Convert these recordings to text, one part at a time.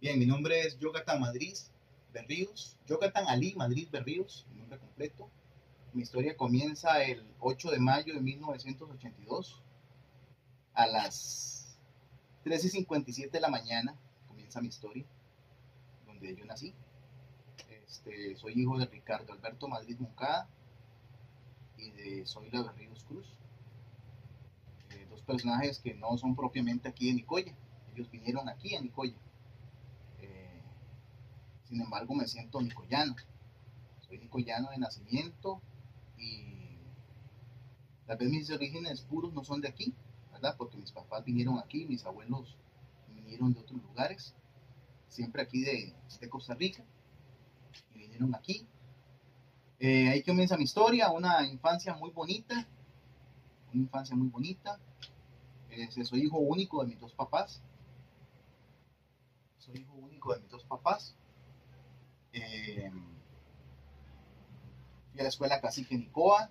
Bien, mi nombre es Yogatan Madrid Berríos, Yogatan Ali Madrid Berríos, mi nombre completo. Mi historia comienza el 8 de mayo de 1982 a las 13.57 de la mañana. Comienza mi historia, donde yo nací. Este, soy hijo de Ricardo Alberto Madrid Moncada y de Zoila Berríos Cruz. Eh, dos personajes que no son propiamente aquí de Nicoya. Ellos vinieron aquí a Nicoya sin embargo, me siento nicoyano. Soy nicoyano de nacimiento y tal vez mis orígenes puros no son de aquí, ¿verdad? Porque mis papás vinieron aquí, mis abuelos vinieron de otros lugares, siempre aquí de, Costa Rica, y vinieron aquí. Eh, ahí comienza mi historia, una infancia muy bonita, una infancia muy bonita. Soy hijo único de mis dos papás. Soy hijo único de mis dos papás. Eh, fui a la escuela Cacique Nicoa.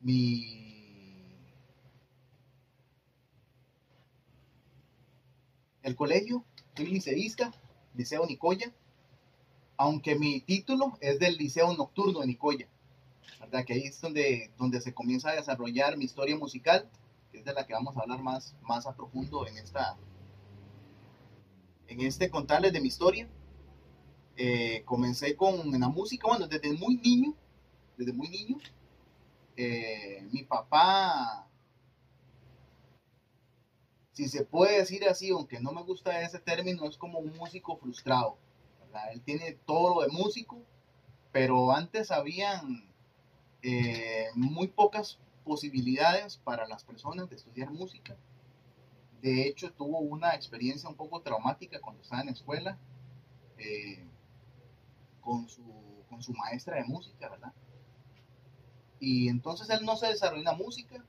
Mi, el colegio, soy liceísta, Liceo Nicoya, aunque mi título es del Liceo Nocturno de Nicoya, ¿verdad? Que ahí es donde, donde se comienza a desarrollar mi historia musical, que es de la que vamos a hablar más, más a profundo en esta, en este contarles de mi historia. Eh, comencé con la música, bueno, desde muy niño, desde muy niño. Eh, mi papá, si se puede decir así, aunque no me gusta ese término, es como un músico frustrado. Él tiene todo lo de músico, pero antes habían eh, muy pocas posibilidades para las personas de estudiar música de hecho, tuvo una experiencia un poco traumática cuando estaba en la escuela eh, con, su, con su maestra de música, ¿verdad? Y entonces él no se desarrolló en la música,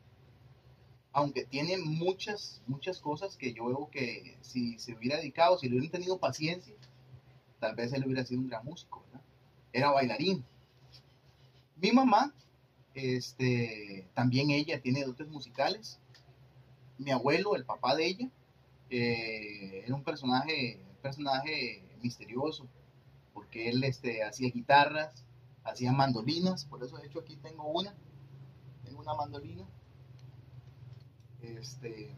aunque tiene muchas, muchas cosas que yo veo que si se hubiera dedicado, si le hubieran tenido paciencia, tal vez él hubiera sido un gran músico, ¿verdad? Era bailarín. Mi mamá, este, también ella tiene dotes musicales mi abuelo, el papá de ella, eh, era un personaje, personaje misterioso, porque él este, hacía guitarras, hacía mandolinas, por eso de hecho aquí tengo una, tengo una mandolina. Este,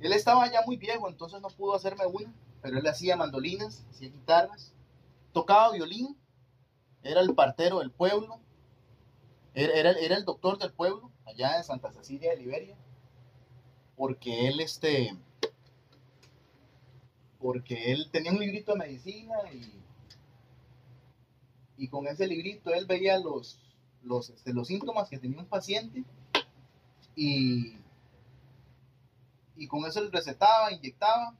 él estaba ya muy viejo, entonces no pudo hacerme una, pero él hacía mandolinas, hacía guitarras, tocaba violín, era el partero del pueblo, era, era, era el doctor del pueblo, allá en Santa Cecilia de Liberia porque él, este, porque él tenía un librito de medicina y, y con ese librito él veía los, los, este, los síntomas que tenía un paciente y, y con eso él recetaba, inyectaba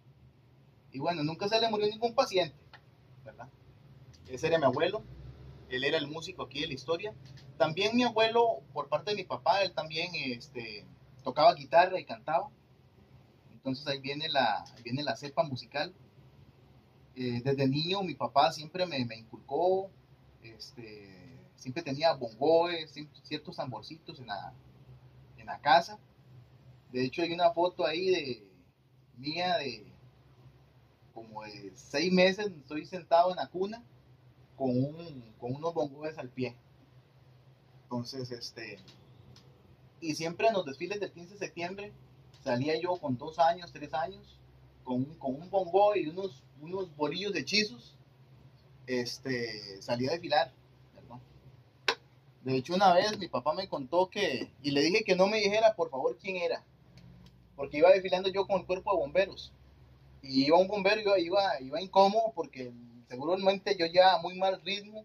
y bueno, nunca se le murió ningún paciente, ¿verdad? Ese era mi abuelo, él era el músico aquí de la historia. También mi abuelo, por parte de mi papá, él también, este, tocaba guitarra y cantaba. Entonces ahí viene la, viene la cepa musical. Eh, desde niño mi papá siempre me, me inculcó, este, siempre tenía bongoes, ciertos tamborcitos en la, en la casa. De hecho hay una foto ahí de mía de como de seis meses, estoy sentado en la cuna con, un, con unos bongoes al pie. Entonces, este, y siempre en los desfiles del 15 de septiembre salía yo con dos años, tres años, con, con un bongo y unos, unos bolillos de hechizos, este, salía a desfilar. De hecho, una vez mi papá me contó que, y le dije que no me dijera por favor quién era, porque iba desfilando yo con el cuerpo de bomberos. Y iba un bombero, iba, iba, iba incómodo porque seguramente yo ya muy mal ritmo,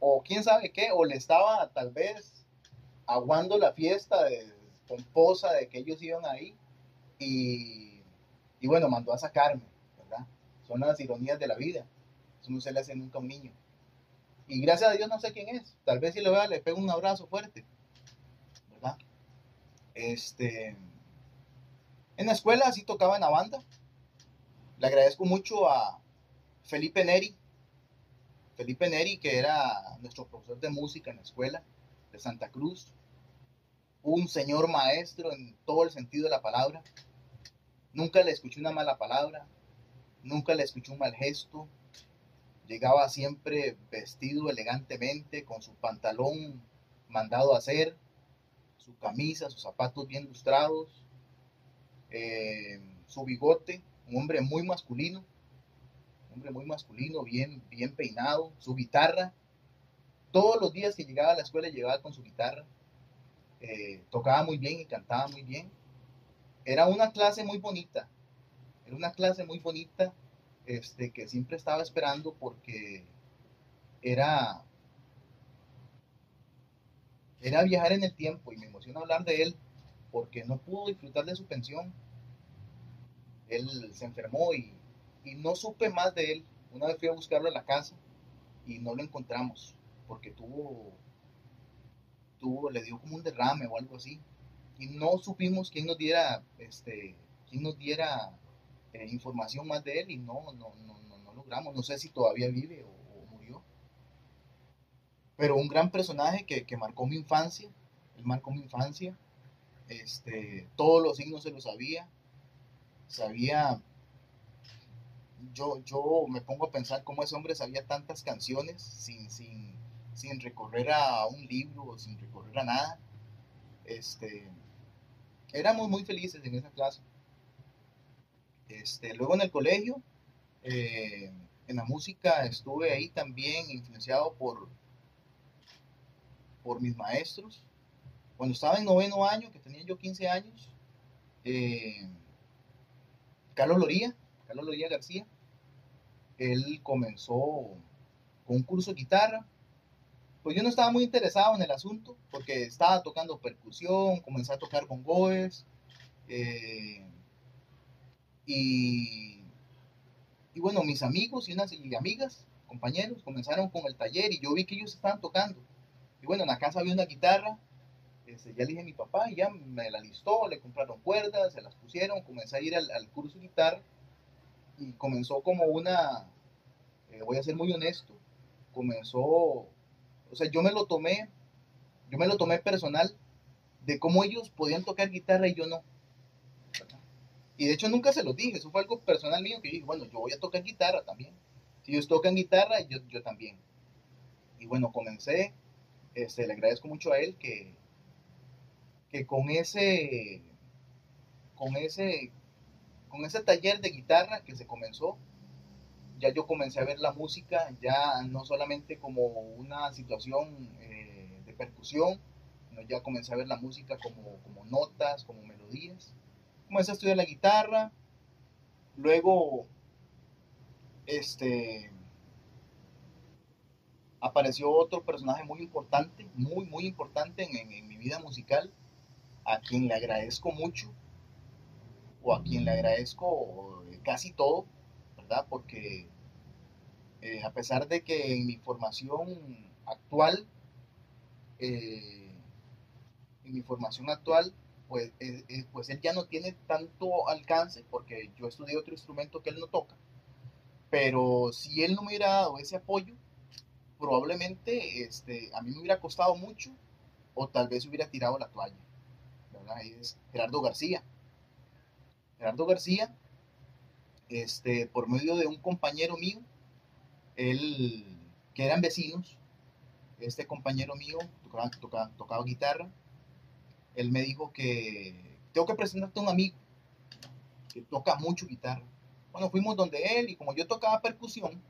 o quién sabe qué, o le estaba tal vez aguando la fiesta de, pomposa de que ellos iban ahí y, y, bueno, mandó a sacarme, ¿verdad? Son las ironías de la vida, eso no se le hace nunca a un niño. Y gracias a Dios no sé quién es, tal vez si lo vea le pego un abrazo fuerte, ¿verdad? Este, en la escuela sí tocaba en la banda, le agradezco mucho a Felipe Neri, Felipe Neri, que era nuestro profesor de música en la escuela de Santa Cruz. un señor maestro en todo el sentido de la palabra. Nunca le escuché una mala palabra, nunca le escuché un mal gesto. Llegaba siempre vestido elegantemente, con su pantalón mandado a hacer, su camisa, sus zapatos bien lustrados, eh, su bigote, un hombre muy masculino, un hombre muy masculino, bien, bien peinado, su guitarra. Todos los días que llegaba a la escuela llegaba con su guitarra. Eh, tocaba muy bien y cantaba muy bien. Era una clase muy bonita, era una clase muy bonita este, que siempre estaba esperando porque era, era viajar en el tiempo y me emociona hablar de él porque no pudo disfrutar de su pensión. Él se enfermó y, y no supe más de él. Una vez fui a buscarlo a la casa y no lo encontramos porque tuvo, tuvo, le dio como un derrame o algo así. Y no supimos quién nos diera, este, quién nos diera eh, información más de él y no, no, no, no, logramos. No sé si todavía vive o, murió. Pero un gran personaje que, que, marcó mi infancia. Él marcó mi infancia. Este, todos los signos se lo sabía. Sabía. Yo, yo me pongo a pensar cómo ese hombre sabía tantas canciones sin, sin, sin recorrer a un libro, sin recorrer a nada. Este, éramos muy felices en esa clase. Este, luego en el colegio, eh, en la música estuve ahí también influenciado por, por mis maestros. Cuando estaba en noveno año, que tenía yo 15 años, eh, Carlos Loría, Carlos Loría García, él comenzó con un curso de guitarra. Pues yo no estaba muy interesado en el asunto porque estaba tocando percusión, comencé a tocar bongoes, eh, y, y bueno, mis amigos y unas y amigas, compañeros, comenzaron con el taller y yo vi que ellos estaban tocando. Y bueno, en la casa había una guitarra, este, ya le dije a mi papá y ya me la listó, le compraron cuerdas, se las pusieron, comencé a ir al, curso de guitarra y comenzó como una, eh, voy a ser muy honesto, comenzó, o sea, yo me lo tomé, yo me lo tomé personal de cómo ellos podían tocar guitarra y yo no. Y de hecho nunca se lo dije, eso fue algo personal mío que dije, bueno, yo voy a tocar guitarra también. Si ellos tocan guitarra, yo, yo también. Y bueno, comencé, este, le agradezco mucho a él que, que con ese, con ese, con ese taller de guitarra que se comenzó, ya yo comencé a ver la música ya no solamente como una situación eh, de percusión, sino ya comencé a ver la música como, como notas, como melodías comencé a estudiar la guitarra. Luego, este, apareció otro personaje muy importante, muy, muy importante en, mi vida musical, a quien le agradezco mucho, o a quien le agradezco casi todo, ¿verdad? Porque eh, a pesar de que en mi formación actual, eh, en mi formación actual, pues, eh, eh, pues él ya no tiene tanto alcance porque yo estudié otro instrumento que él no toca. Pero si él no me hubiera dado ese apoyo, probablemente este, a mí me hubiera costado mucho o tal vez hubiera tirado la toalla. ¿verdad? es Gerardo García. Gerardo García, este, por medio de un compañero mío, él, que eran vecinos, este compañero mío tocaba, guitarra, él me dijo que tengo que presentarte a un amigo que toca mucho guitarra. Bueno, fuimos donde él y como yo tocaba percusión,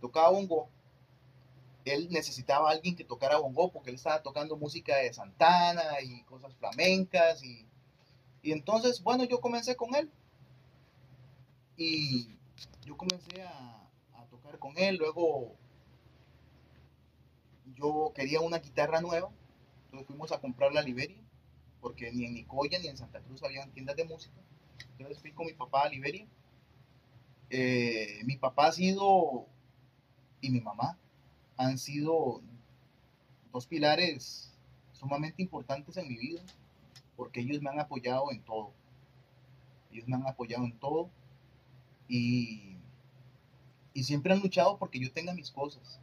tocaba bongo, él necesitaba a alguien que tocara bongo porque él estaba tocando música de Santana y cosas flamencas y, y entonces, bueno, yo comencé con él y yo comencé a con él, luego yo quería una guitarra nueva, entonces fuimos a comprar la Liberia porque ni en Nicoya ni en Santa Cruz habían tiendas de música. Entonces fui con mi papá a Liberia. Eh, mi papá ha sido, y mi mamá, han sido dos pilares sumamente importantes en mi vida, porque ellos me han apoyado en todo. Ellos me han apoyado en todo y, y siempre han luchado porque yo tenga mis cosas.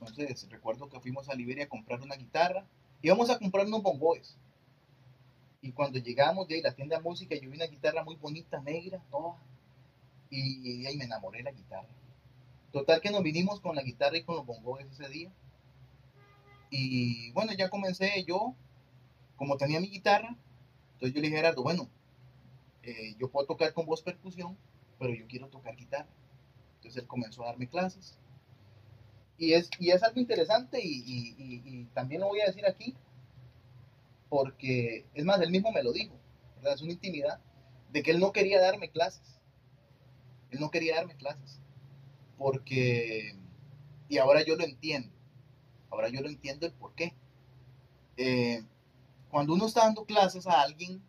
Entonces recuerdo que fuimos a Liberia a comprar una guitarra, íbamos a comprar unos bongoes Y cuando llegamos de ahí, la tienda de música, yo vi una guitarra muy bonita, negra, toda. Y, ahí me enamoré de la guitarra. Total que nos vinimos con la guitarra y con los bongos ese día. Y bueno, ya comencé yo, como tenía mi guitarra, entonces yo le dije a Gerardo, bueno, eh, yo puedo tocar con voz percusión, pero yo quiero tocar guitarra. Entonces él comenzó a darme clases. Y es, y es algo interesante y, también lo voy a decir aquí, porque es más, él mismo me lo dijo, ¿verdad? es una intimidad, de que él no quería darme clases. Él no quería darme clases. Porque, y ahora yo lo entiendo, ahora yo lo entiendo el por qué. Eh, cuando uno está dando clases a alguien,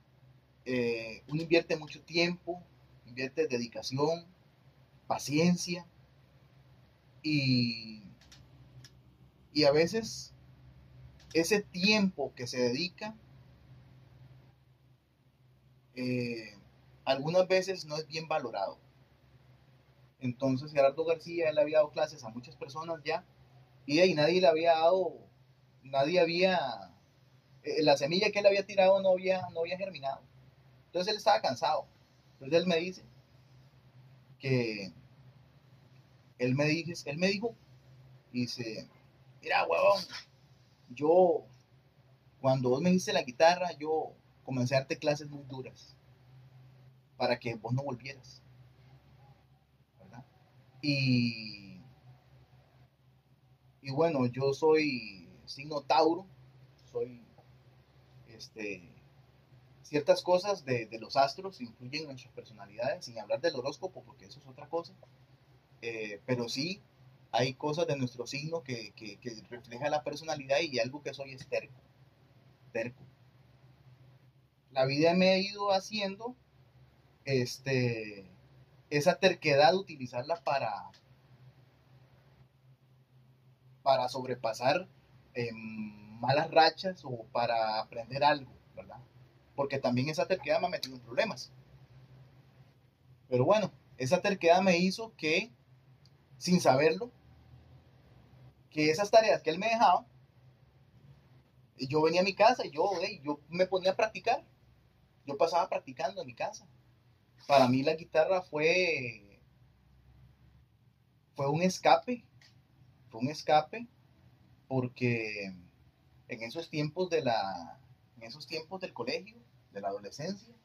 eh, uno invierte mucho tiempo, invierte dedicación, paciencia y, y a veces ese tiempo que se dedica eh, algunas veces no es bien valorado. Entonces Gerardo García, él había dado clases a muchas personas ya y ahí nadie le había dado, nadie había, eh, la semilla que él había tirado no había, no había germinado. Entonces él estaba cansado. Entonces él me dice que él me, dice, él me dijo, dice, mira, huevón, yo, cuando vos me diste la guitarra, yo comencé a darte clases muy duras para que vos no volvieras. ¿verdad? Y, y bueno, yo soy signo Tauro, soy este ciertas cosas de, los astros influyen en nuestras personalidades, sin hablar del horóscopo, porque eso es otra cosa. Eh, pero sí, hay cosas de nuestro signo que, que, refleja la personalidad y algo que soy es terco. Terco. La vida me ha ido haciendo este, esa terquedad, utilizarla para, para sobrepasar malas rachas o para aprender algo, ¿verdad? Porque también esa terquedad me ha metido en problemas. Pero bueno, esa terquedad me hizo que, sin saberlo, que esas tareas que él me dejaba, yo venía a mi casa y yo, yo me ponía a practicar. Yo pasaba practicando en mi casa. Para mí la guitarra fue, fue un escape, fue un escape porque en esos tiempos de la, en esos tiempos del colegio, de la adolescencia,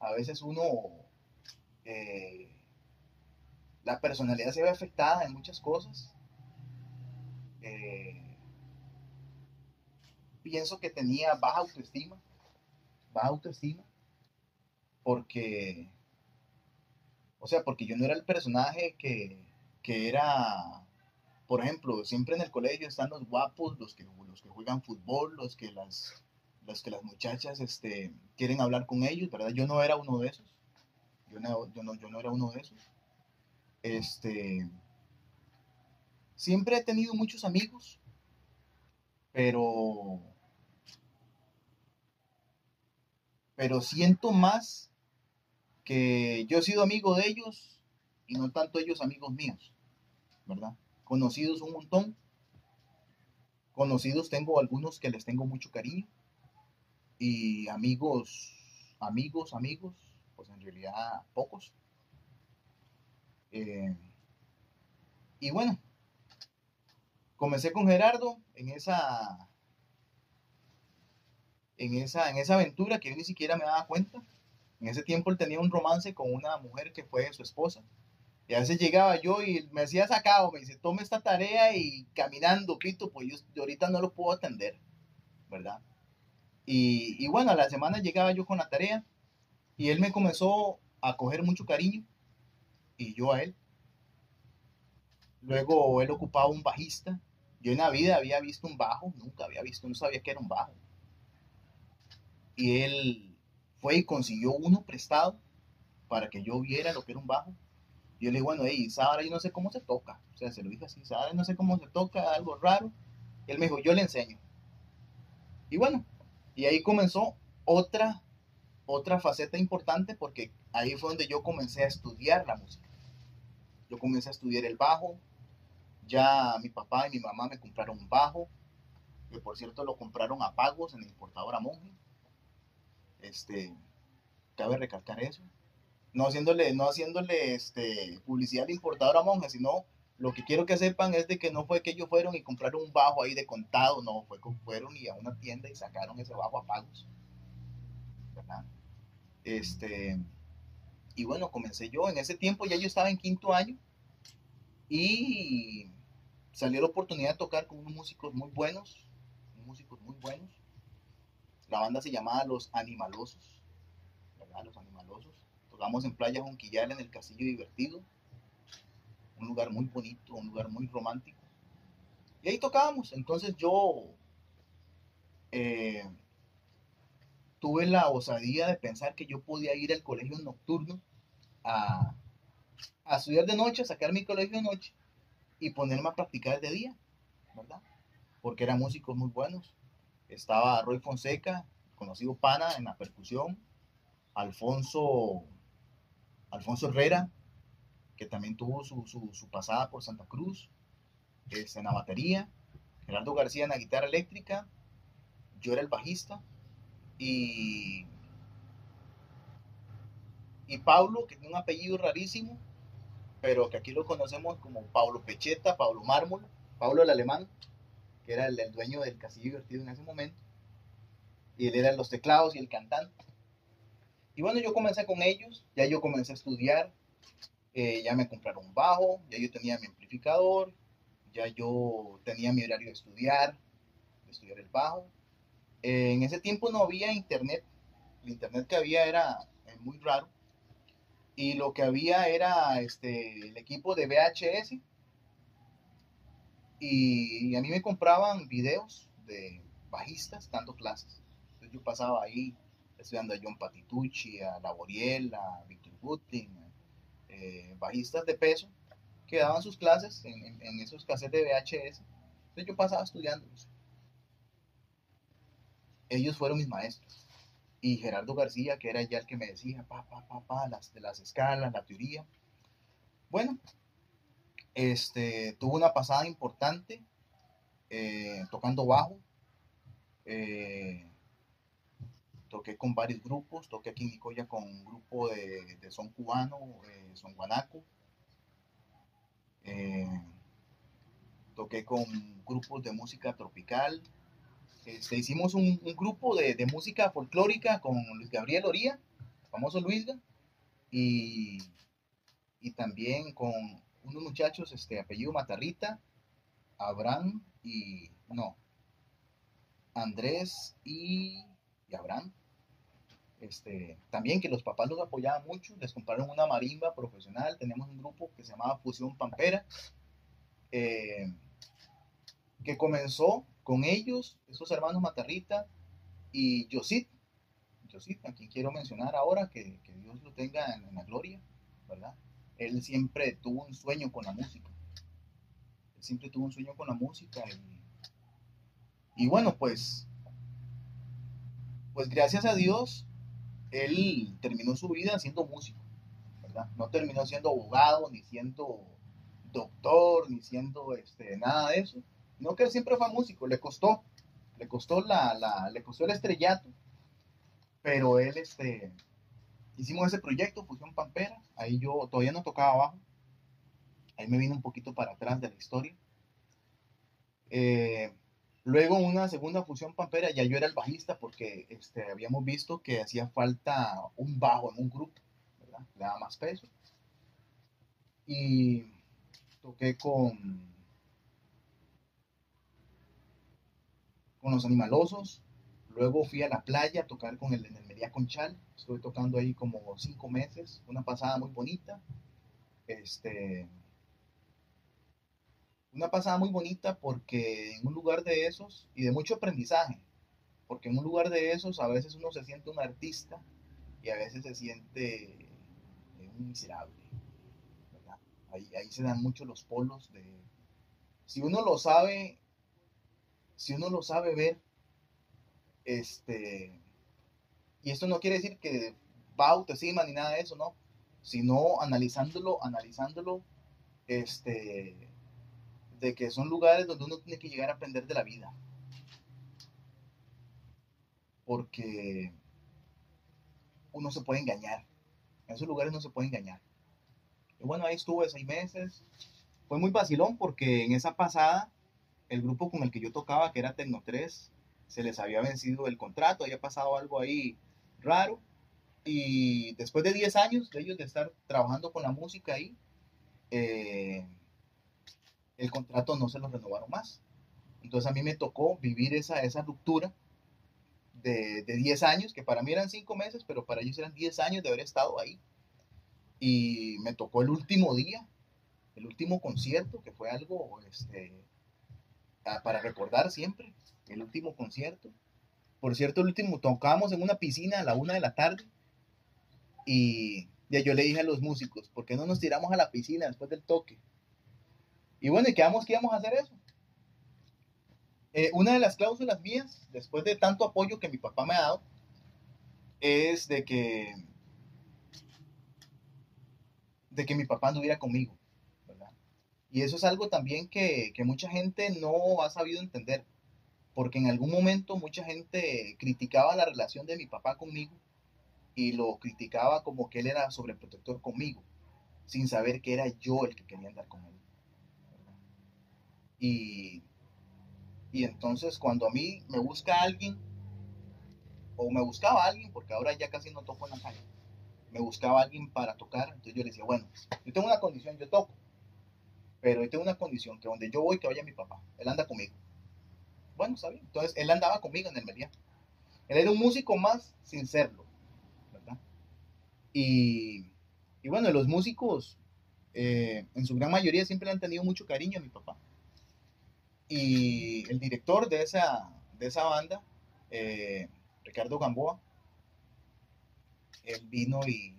a veces uno, eh, la personalidad se ve afectada en muchas cosas. Eh, pienso que tenía baja autoestima, baja autoestima, porque, o sea, porque yo no era el personaje que, que era por ejemplo, siempre en el colegio están los guapos, los que, los que juegan fútbol, los que las los que las muchachas este, quieren hablar con ellos, ¿verdad? Yo no era uno de esos. Yo no, yo no, yo no era uno de esos. Este, siempre he tenido muchos amigos, pero, pero siento más que yo he sido amigo de ellos y no tanto ellos amigos míos, ¿verdad? Conocidos un montón. Conocidos tengo algunos que les tengo mucho cariño y amigos, amigos, amigos, pues en realidad pocos. Eh, y bueno, comencé con Gerardo en esa, en esa, en esa aventura que yo ni siquiera me daba cuenta. En ese tiempo él tenía un romance con una mujer que fue su esposa. Y a veces llegaba yo y me hacía sacado, me dice, tome esta tarea y caminando, Pito, pues yo ahorita no lo puedo atender, ¿verdad? Y, bueno, a la semana llegaba yo con la tarea y él me comenzó a coger mucho cariño y yo a él. Luego él ocupaba un bajista. Yo en la vida había visto un bajo, nunca había visto, no sabía que era un bajo. Y él fue y consiguió uno prestado para que yo viera lo que era un bajo. Y yo le dije, bueno, hey, Sara, yo no sé cómo se toca. O sea, se lo dije así, Sara, no sé cómo se toca, algo raro. Y él me dijo, yo le enseño. Y bueno, y ahí comenzó otra, otra faceta importante porque ahí fue donde yo comencé a estudiar la música. Yo comencé a estudiar el bajo. Ya mi papá y mi mamá me compraron un bajo, que por cierto lo compraron a pagos en la importadora Monje. Este, cabe recalcar eso. No haciéndole, no haciéndole este, publicidad a monje, sino lo que quiero que sepan es de que no fue que ellos fueron y compraron un bajo ahí de contado, no, fue que fueron y a una tienda y sacaron ese bajo a pagos. ¿verdad? Este, y bueno, comencé yo, en ese tiempo ya yo estaba en quinto año y salió la oportunidad de tocar con unos músicos muy buenos, músicos muy buenos. La banda se llamaba Los Animalosos, ¿verdad? Los Animalosos. Tocamos en Playa Jonquillal en el Castillo Divertido un lugar muy bonito, un lugar muy romántico. Y ahí tocábamos. Entonces yo eh, tuve la osadía de pensar que yo podía ir al colegio nocturno a, a estudiar de noche, a sacar mi colegio de noche y ponerme a practicar de día, ¿verdad? Porque eran músicos muy buenos. Estaba Roy Fonseca, conocido pana en la percusión, Alfonso, Alfonso Herrera, que también tuvo su, su, pasada por Santa Cruz, es en la batería, Gerardo García en la guitarra eléctrica, yo era el bajista, y, y Pablo, que tiene un apellido rarísimo, pero que aquí lo conocemos como Pablo Pecheta, Pablo Mármol, Pablo el alemán, que era el, el dueño del Castillo Divertido en ese momento, y él era los teclados y el cantante. Y bueno, yo comencé con ellos, ya yo comencé a estudiar, eh, ya me compraron bajo, ya yo tenía mi amplificador, ya yo tenía mi horario de estudiar, de estudiar el bajo. Eh, en ese tiempo no había internet, el internet que había era eh, muy raro y lo que había era este, el equipo de VHS y, a mí me compraban videos de bajistas dando clases. Entonces yo pasaba ahí estudiando a John Patitucci, a Laboriel, a Victor Butin, eh, bajistas de peso que daban sus clases en, esos cassettes de VHS. Entonces yo pasaba estudiándolos. Ellos fueron mis maestros. Y Gerardo García, que era ya el que me decía, pa, pa, pa, pa, las, de las escalas, la teoría. Bueno, este, tuvo una pasada importante eh, tocando bajo. Eh, toqué con varios grupos, toqué aquí en Nicoya con un grupo de, son cubano, eh, son guanaco. Eh, toqué con grupos de música tropical. Este, hicimos un, grupo de, música folclórica con Luis Gabriel Oría, famoso Luisga, y, y también con unos muchachos, este, apellido Matarrita, Abraham y, no, Andrés y, y Abraham. Este, también que los papás los apoyaban mucho, les compraron una marimba profesional, tenemos un grupo que se llamaba Fusión Pampera, eh, que comenzó con ellos, esos hermanos Matarrita y Yosit, Yosit, a quien quiero mencionar ahora, que, Dios lo tenga en, la gloria, ¿verdad? Él siempre tuvo un sueño con la música, él siempre tuvo un sueño con la música y, y bueno, pues, pues gracias a Dios él terminó su vida siendo músico, ¿verdad? No terminó siendo abogado, ni siendo doctor, ni siendo este, nada de eso. No que él siempre fue músico, le costó, le costó la, la, le costó el estrellato, pero él, este, hicimos ese proyecto, Fusión Pampera, ahí yo todavía no tocaba abajo, ahí me vino un poquito para atrás de la historia. Eh, Luego una segunda fusión pampera, ya yo era el bajista porque este, habíamos visto que hacía falta un bajo en un grupo, ¿verdad? Le daba más peso. Y toqué con, con los animalosos. Luego fui a la playa a tocar con el en el Conchal. Estuve tocando ahí como cinco meses, una pasada muy bonita. Este, una pasada muy bonita porque en un lugar de esos, y de mucho aprendizaje, porque en un lugar de esos a veces uno se siente un artista y a veces se siente un miserable. Ahí, ahí se dan mucho los polos de... Si uno lo sabe, si uno lo sabe ver, este... Y esto no quiere decir que va autoestima ni nada de eso, ¿no? Sino analizándolo, analizándolo, este de que son lugares donde uno tiene que llegar a aprender de la vida. Porque uno se puede engañar. En esos lugares no se puede engañar. Y bueno, ahí estuve seis meses. Fue muy vacilón porque en esa pasada, el grupo con el que yo tocaba, que era Tecno 3, se les había vencido el contrato, había pasado algo ahí raro. Y después de 10 años de ellos de estar trabajando con la música ahí, eh, el contrato no se lo renovaron más. Entonces a mí me tocó vivir esa, esa ruptura de, de 10 años, que para mí eran 5 meses, pero para ellos eran 10 años de haber estado ahí. Y me tocó el último día, el último concierto, que fue algo este, para recordar siempre, el último concierto. Por cierto, el último tocábamos en una piscina a la una de la tarde y ya yo le dije a los músicos, ¿por qué no nos tiramos a la piscina después del toque? Y bueno, y quedamos que íbamos a hacer eso. Eh, una de las cláusulas mías, después de tanto apoyo que mi papá me ha dado, es de que, de que mi papá anduviera conmigo. Y eso es algo también que, que mucha gente no ha sabido entender, porque en algún momento mucha gente criticaba la relación de mi papá conmigo y lo criticaba como que él era sobreprotector conmigo, sin saber que era yo el que quería andar con él. Y, entonces cuando a mí me busca alguien, o me buscaba alguien, porque ahora ya casi no toco en la calle, me buscaba alguien para tocar, entonces yo le decía, bueno, yo tengo una condición, yo toco, pero yo tengo una condición, que donde yo voy, que vaya mi papá, él anda conmigo. Bueno, está bien, entonces él andaba conmigo en el Meliá. Él era un músico más sin serlo, ¿verdad? Y, y bueno, los músicos, eh, en su gran mayoría, siempre han tenido mucho cariño a mi papá. Y el director de esa, de esa banda, eh, Ricardo Gamboa, él vino y,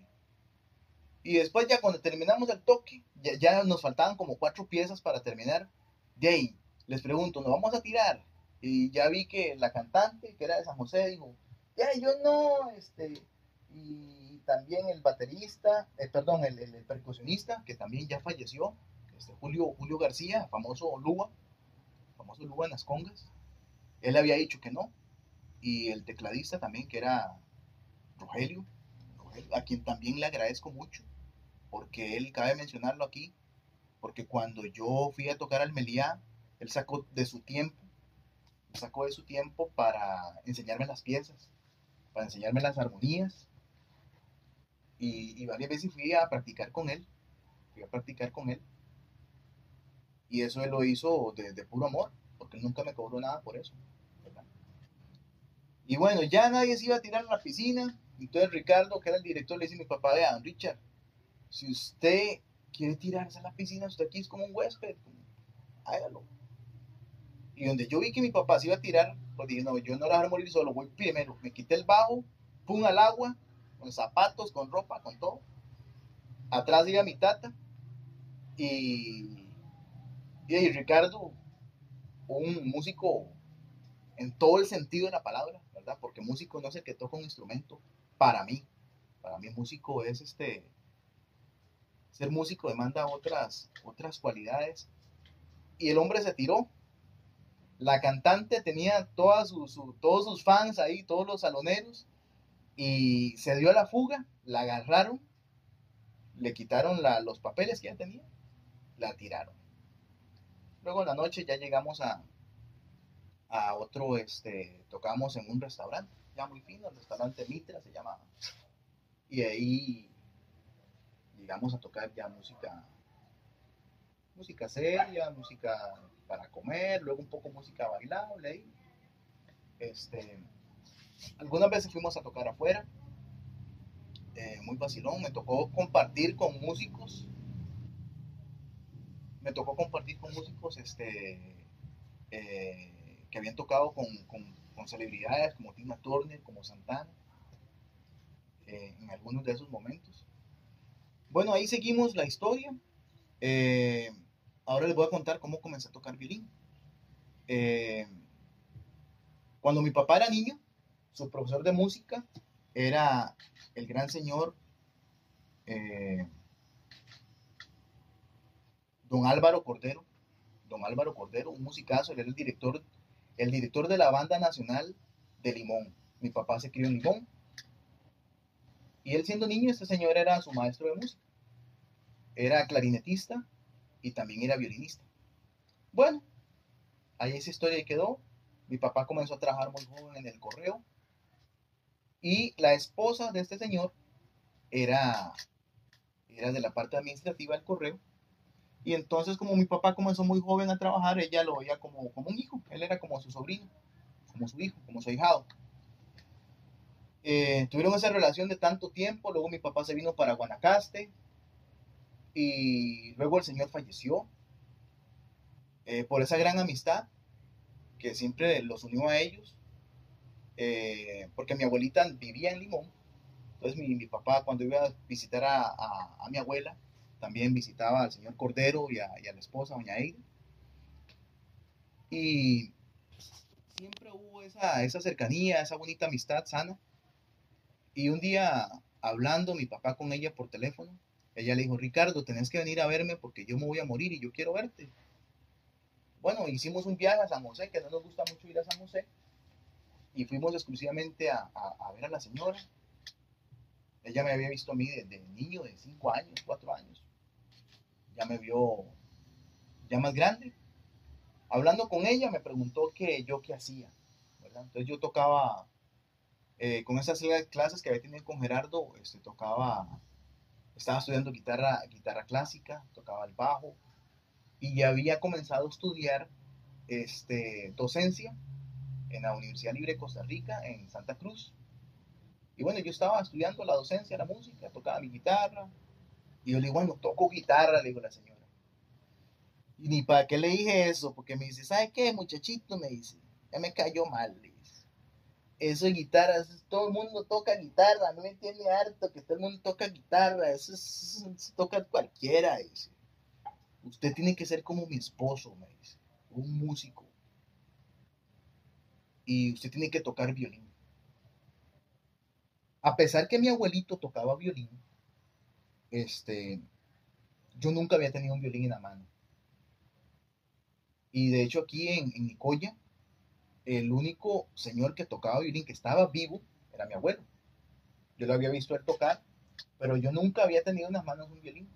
y después ya cuando terminamos el toque, ya, ya nos faltaban como cuatro piezas para terminar. De ahí, les pregunto, ¿nos vamos a tirar? Y ya vi que la cantante, que era de San José, dijo, ya, yo no, este, y también el baterista, eh, perdón, el, el, percusionista, que también ya falleció, este, Julio, Julio García, famoso Lua, famoso Lua en las congas, él había dicho que no, y el tecladista también, que era Rogelio, Rogelio, a quien también le agradezco mucho, porque él, cabe mencionarlo aquí, porque cuando yo fui a tocar al Meliá, él sacó de su tiempo sacó de su tiempo para enseñarme las piezas, para enseñarme las armonías. Y, y, varias veces fui a practicar con él, fui a practicar con él. Y eso él lo hizo de, de puro amor, porque nunca me cobró nada por eso. Y bueno, ya nadie se iba a tirar a la piscina. Entonces Ricardo, que era el director, le dice a mi papá, vean, Richard, si usted quiere tirarse a la piscina, usted aquí es como un huésped, hágalo y donde yo vi que mi papá se iba a tirar, pues dije, no, yo no lo voy a morir solo, voy primero. Me quité el bajo, pum al agua, con zapatos, con ropa, con todo. Atrás iba mi tata. Y, y Ricardo, un músico en todo el sentido de la palabra, ¿verdad? Porque músico no es el que toca un instrumento, para mí. Para mí músico es este... Ser músico demanda otras, otras cualidades. Y el hombre se tiró, la cantante tenía todos sus fans ahí, todos los saloneros, y se dio a la fuga, la agarraron, le quitaron los papeles que ella tenía, la tiraron. Luego en la noche ya llegamos a, a otro, este, tocamos en un restaurante, ya muy fino, el restaurante Mitra se llamaba. Y ahí llegamos a tocar ya música, música seria, música para comer, luego un poco música bailable ahí. Este, algunas veces fuimos a tocar afuera, eh, muy vacilón, me tocó compartir con músicos, me tocó compartir con músicos este, eh, que habían tocado con, con, celebridades como Tina Turner, como Santana, eh, en algunos de esos momentos. Bueno, ahí seguimos la historia. Eh, ahora les voy a contar cómo comencé a tocar violín. Eh, cuando mi papá era niño, su profesor de música era el gran señor don Álvaro Cordero. Don Álvaro Cordero, un musicazo, él era el director, el director de la banda nacional de Limón. Mi papá se crió en Limón. Y él siendo niño, este señor era su maestro de música. Era clarinetista y también era violinista. Bueno, ahí esa historia quedó. Mi papá comenzó a trabajar muy joven en el correo. Y la esposa de este señor era, era de la parte administrativa del correo. Y entonces, como mi papá comenzó muy joven a trabajar, ella lo veía como, como un hijo. Él era como su sobrino, como su hijo, como su hijado. Eh, tuvieron esa relación de tanto tiempo. Luego mi papá se vino para Guanacaste. Y luego el señor falleció. Eh, por esa gran amistad que siempre los unió a ellos. Eh, porque mi abuelita vivía en Limón. Entonces mi, mi papá cuando iba a visitar a, a, mi abuela, también visitaba al señor Cordero y a, y a la esposa, doña Eide. Y siempre hubo esa, esa cercanía, esa bonita amistad sana. Y un día, hablando mi papá con ella por teléfono, ella le dijo, Ricardo, tenés que venir a verme porque yo me voy a morir y yo quiero verte. Bueno, hicimos un viaje a San José, que no nos gusta mucho ir a San José, y fuimos exclusivamente a, a, ver a la señora. Ella me había visto a mí desde niño, de 5 años, 4 años. Ya me vio ya más grande. Hablando con ella, me preguntó que yo qué hacía. Entonces yo tocaba, eh, con esas clases que había tenido con Gerardo, este, tocaba, estaba estudiando guitarra, guitarra clásica, tocaba el bajo, y ya había comenzado a estudiar este, docencia en la Universidad Libre de Costa Rica, en Santa Cruz. Y bueno, yo estaba estudiando la docencia, la música, tocaba mi guitarra. Y yo le digo, bueno, toco guitarra, le digo la señora. Y ni para qué le dije eso, porque me dice, ¿sabe qué, muchachito? Me dice, ya me cayó mal, le dice. Eso de guitarra, todo el mundo toca guitarra, no me entiende harto que todo el mundo toca guitarra, eso, es, eso toca cualquiera, dice. Usted tiene que ser como mi esposo, me dice, un músico. Y usted tiene que tocar violín. A pesar que mi abuelito tocaba violín, este, yo nunca había tenido un violín en la mano. Y de hecho aquí en, en Nicoya, el único señor que tocaba violín que estaba vivo era mi abuelo. Yo lo había visto él tocar, pero yo nunca había tenido en las manos un violín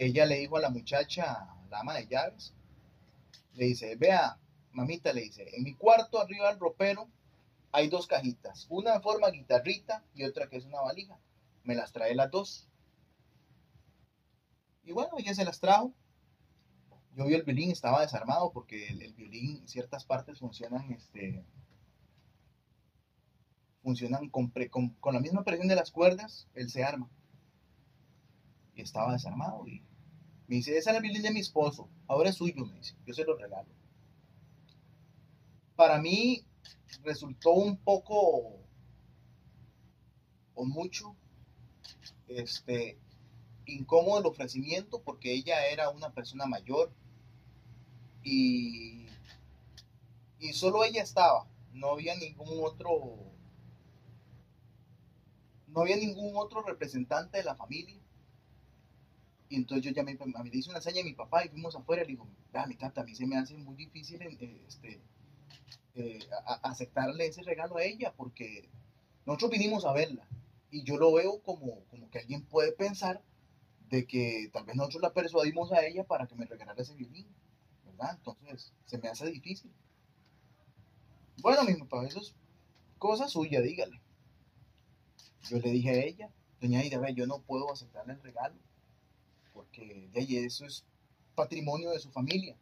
ella le dijo a la muchacha, la ama de llaves, le dice, vea, mamita, le dice, en mi cuarto arriba del ropero hay dos cajitas, una en forma guitarrita y otra que es una valija. Me las trae las dos. Y bueno, ella se las trajo. Yo vi el violín, estaba desarmado porque el, violín en ciertas partes funcionan, este, funcionan con, con la misma presión de las cuerdas, él se arma. Y estaba desarmado y me dice, esa es el violín de mi esposo, ahora es suyo, me dice, yo se lo regalo. Para mí resultó un poco o mucho este, incómodo el ofrecimiento porque ella era una persona mayor y, y solo ella estaba, no había ningún otro no había ningún otro representante de la familia y entonces yo llamé, a mí le hice una seña a mi papá y fuimos afuera. Le digo, mi tata, a mí se me hace muy difícil eh, este, eh, aceptarle ese regalo a ella porque nosotros vinimos a verla. Y yo lo veo como, como que alguien puede pensar de que tal vez nosotros la persuadimos a ella para que me regalara ese violín, ¿verdad? Entonces se me hace difícil. Bueno, mi papá, eso es cosa suya, dígale. Yo le dije a ella, doña Ida, yo no puedo aceptarle el regalo porque de ahí eso es patrimonio de su familia.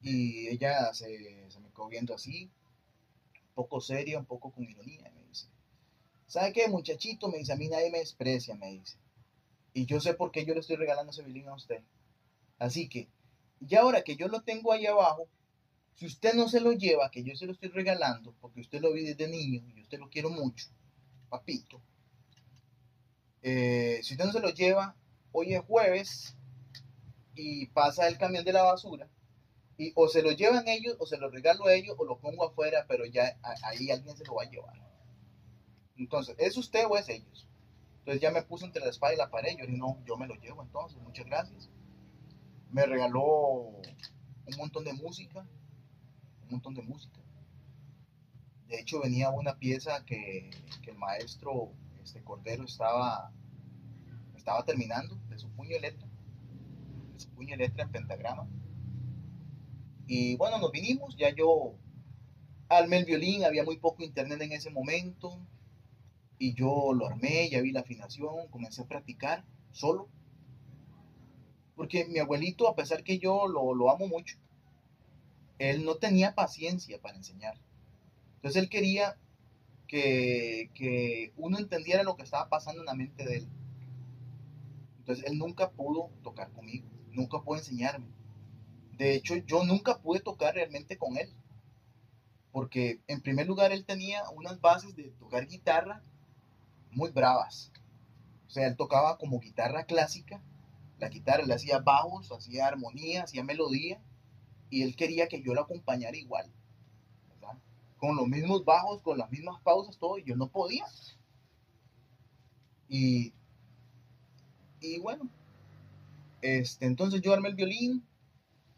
Y ella se, se me quedó viendo así, un poco seria, un poco con ironía, me dice, ¿sabe qué, muchachito? Me dice, a mí nadie me desprecia, me dice. Y yo sé por qué yo le estoy regalando ese violín a usted. Así que, y ahora que yo lo tengo ahí abajo, si usted no se lo lleva, que yo se lo estoy regalando, porque usted lo vi desde niño y usted lo quiero mucho, papito, eh, si usted no se lo lleva, hoy es jueves y pasa el camión de la basura, y o se lo llevan ellos, o se lo regalo a ellos, o lo pongo afuera, pero ya ahí alguien se lo va a llevar. Entonces, ¿es usted o es ellos? Entonces ya me puso entre la espada y la pared. Yo dije, no, yo me lo llevo entonces, muchas gracias. Me regaló un montón de música, un montón de música. de hecho venía una pieza que, que el maestro este Cordero estaba, estaba terminando de su puño y letra, de su puño y letra en pentagrama. Y bueno, nos vinimos, ya yo armé el violín, había muy poco internet en ese momento, y yo lo armé, ya vi la afinación, comencé a practicar solo. Porque mi abuelito, a pesar que yo lo, amo mucho, él no tenía paciencia para enseñar. Entonces él quería que, que, uno entendiera lo que estaba pasando en la mente de él. Entonces él nunca pudo tocar conmigo, nunca pudo enseñarme. De hecho, yo nunca pude tocar realmente con él. Porque en primer lugar él tenía unas bases de tocar guitarra muy bravas. O sea, él tocaba como guitarra clásica. La guitarra le hacía bajos, hacía armonía, hacía melodía. Y él quería que yo lo acompañara igual. Con los mismos bajos, con las mismas pausas, todo. Y yo no podía. Y, y bueno, este, entonces yo armé el violín.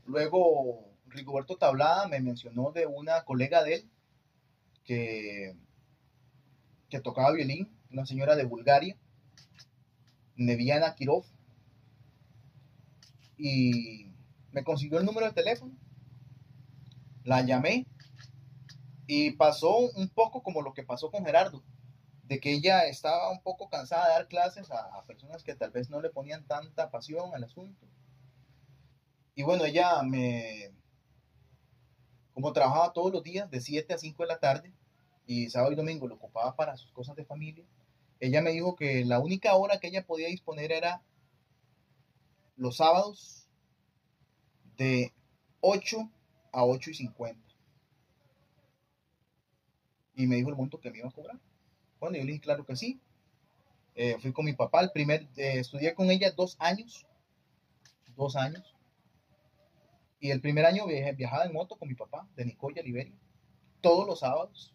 Luego Rigoberto Tablada me mencionó de una colega de él que, que tocaba violín una señora de Bulgaria, Neviana Kirov, y me consiguió el número de teléfono. La llamé y pasó un poco como lo que pasó con Gerardo, de que ella estaba un poco cansada de dar clases a, a personas que tal vez no le ponían tanta pasión al asunto. Y bueno, ella me, como trabajaba todos los días de 7 a 5 de la tarde y sábado y domingo lo ocupaba para sus cosas de familia, ella me dijo que la única hora que ella podía disponer era los sábados de 8 a 8 y 50. Y me dijo el monto que me iba a cobrar. Bueno, yo le dije, claro que sí. Eh, fui con mi papá, el primer, eh, estudié con ella dos años. Dos años. Y el primer año viajé, viajaba en moto con mi papá, de Nicoya, Liberia. Todos los sábados.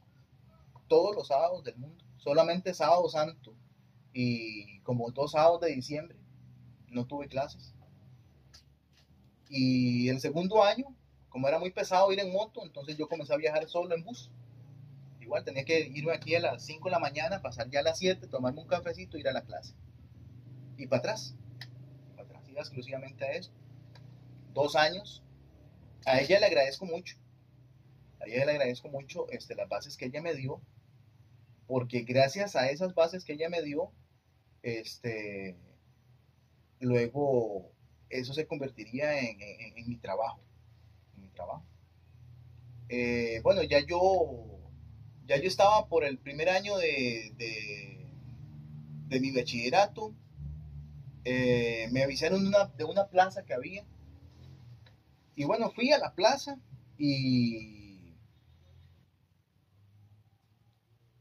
Todos los sábados del mundo solamente sábado santo y como dos sábados de diciembre no tuve clases. Y el segundo año, como era muy pesado ir en moto, entonces yo comencé a viajar solo en bus. Igual tenía que irme aquí a las 5 de la mañana, pasar ya a las 7, tomarme un cafecito ir a la clase. Y para atrás. Para atrás, iba exclusivamente a eso. Dos años. A ella le agradezco mucho. A ella le agradezco mucho este, las bases que ella me dio porque gracias a esas bases que ella me dio, este, luego eso se convertiría en, mi trabajo, en mi trabajo. Eh, bueno, ya yo, ya yo estaba por el primer año de, de, mi bachillerato, eh, me avisaron de una plaza que había, y bueno, fui a la plaza y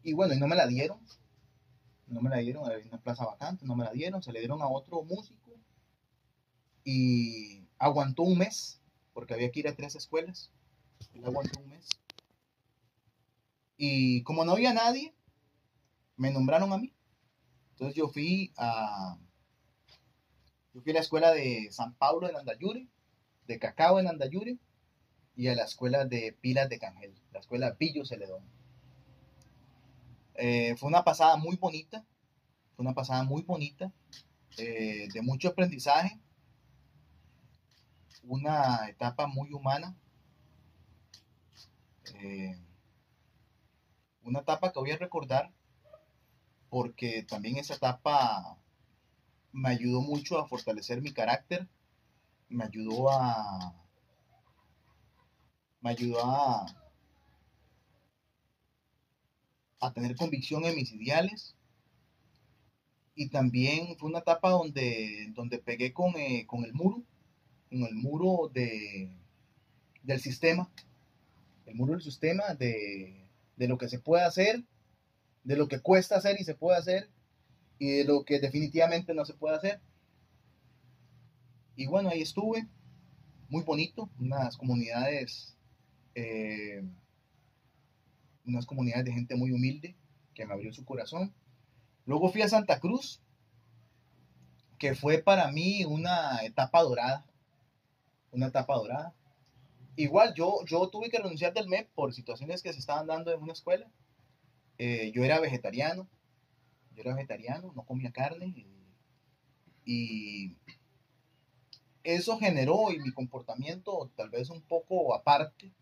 Y bueno, y no me la dieron. No me la dieron, había una plaza vacante, no me la dieron, se le dieron a otro músico. Y aguantó un mes, porque había que ir a tres escuelas. Él aguantó un mes. Y como no había nadie, me nombraron a mí. Entonces yo fui a, yo fui a la escuela de San Pablo en Andayure, de Cacao en Andayure, y a la escuela de Pilas de Cangel, la escuela Pillo Celedón. Eh, fue una pasada muy bonita, fue una pasada muy bonita, eh, de mucho aprendizaje, una etapa muy humana, eh, una etapa que voy a recordar porque también esa etapa me ayudó mucho a fortalecer mi carácter, me ayudó a me ayudó a a tener convicción en mis ideales. Y también fue una etapa donde, donde pegué con, eh, con el muro, con el muro de, del sistema, el muro del sistema de, de lo que se puede hacer, de lo que cuesta hacer y se puede hacer, y de lo que definitivamente no se puede hacer. Y bueno, ahí estuve, muy bonito, unas comunidades eh, unas comunidades de gente muy humilde que me abrió su corazón. Luego fui a Santa Cruz, que fue para mí una etapa dorada, una etapa dorada. igual yo, yo tuve que renunciar del MEP por situaciones que se estaban dando en una escuela. Eh, yo era vegetariano, yo era vegetariano, no comía carne. y eso generó, y mi comportamiento tal vez un poco aparte,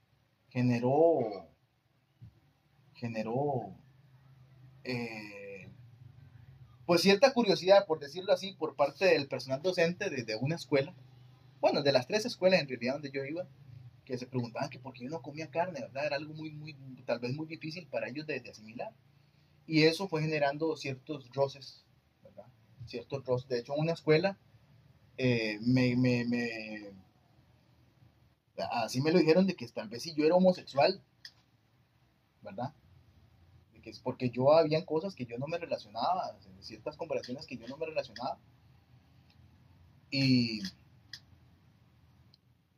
generó, generó, eh, pues cierta curiosidad, por decirlo así, por parte del personal docente de, una escuela, bueno, de las tres escuelas en realidad donde yo iba, que se preguntaban que por qué yo no comía carne, ¿verdad? Era algo muy, muy, tal vez muy difícil para ellos de, asimilar. Y eso fue generando ciertos roces, ¿verdad? Ciertos roces. De hecho, en una escuela eh, me, me, me, así me lo dijeron de que tal vez si yo era homosexual, ¿verdad? De que es porque yo habían cosas que yo no me relacionaba, ciertas comparaciones que yo no me relacionaba. Y,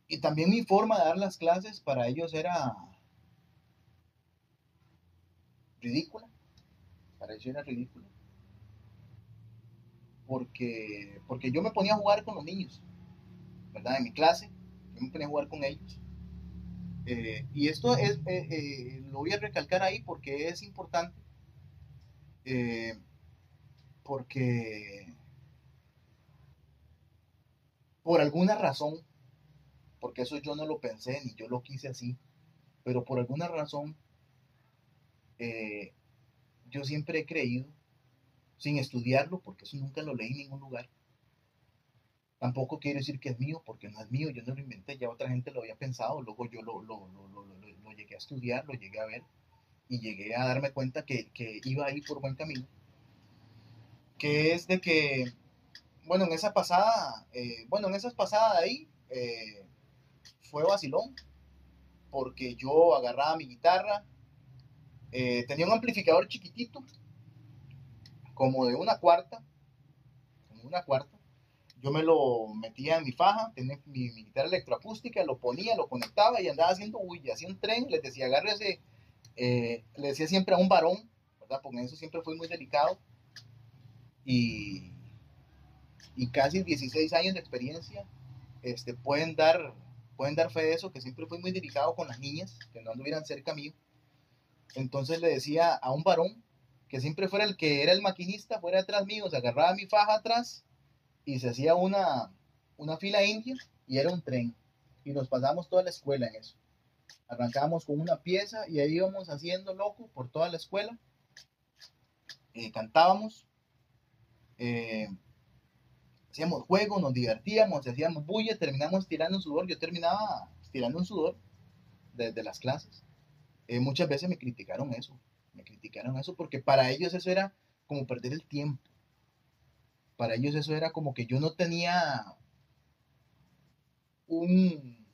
y también mi forma de dar las clases para ellos era ridícula. Para ellos era ridícula porque, porque yo me ponía a jugar con los niños, ¿verdad? En mi clase, yo me ponía a jugar con ellos. Eh, y esto es, eh, eh, lo voy a recalcar ahí porque es importante, porque por alguna razón, porque eso yo no lo pensé ni yo lo quise así, pero por alguna razón, yo siempre he creído sin estudiarlo, porque eso nunca lo leí en ningún lugar. Tampoco quiero decir que es mío, porque no es mío, yo no lo inventé, ya otra gente lo había pensado, luego yo lo, lo, lo, lo llegué a estudiar, lo llegué a ver y llegué a darme cuenta que, que iba ahí por buen camino. Que es de que, bueno, en esa pasada, eh, bueno, en esas pasadas ahí eh, fue vacilón, porque yo agarraba mi guitarra, eh, tenía un amplificador chiquitito, como de una cuarta, como una cuarta. Yo me lo metía en mi faja, tenía mi, guitarra electroacústica, lo ponía, lo conectaba y andaba haciendo uy, hacía un tren, les decía, agárrese, eh, le decía siempre a un varón, ¿verdad? Porque eso siempre fue muy delicado. Y, y casi 16 años de experiencia este, pueden, dar, pueden dar fe de eso, que siempre fue muy delicado con las niñas, que no anduvieran cerca mío. Entonces le decía a un varón, que siempre fuera el que era el maquinista, fuera detrás mío, se agarraba mi faja atrás y se hacía una, una fila india y era un tren. Y nos pasamos toda la escuela en eso. Arrancábamos con una pieza y ahí íbamos haciendo loco por toda la escuela. Eh, cantábamos, eh, hacíamos juegos, nos divertíamos, hacíamos bulla, terminamos tirando un sudor. Yo terminaba tirando un sudor desde las clases. Eh, muchas veces me criticaron eso me criticaron eso porque para ellos eso era como perder el tiempo. Para ellos eso era como que yo no tenía un,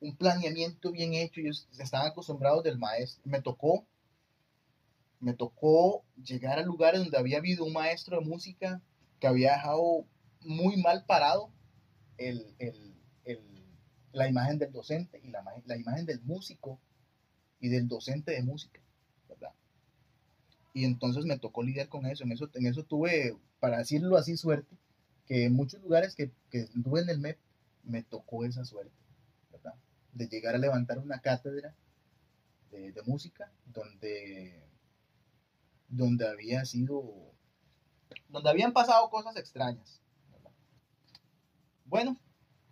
un planeamiento bien hecho, ellos estaban acostumbrados del maestro. Me tocó, me tocó llegar a lugares donde había habido un maestro de música que había dejado muy mal parado el, el, el, la imagen del docente y la, la imagen del músico y del docente de música. Y entonces me tocó lidiar con eso. En eso, en eso tuve, para decirlo así, suerte, que en muchos lugares que, que estuve en el MEP, me tocó esa suerte, ¿verdad? De llegar a levantar una cátedra de, música donde, donde había sido, donde habían pasado cosas extrañas. Bueno,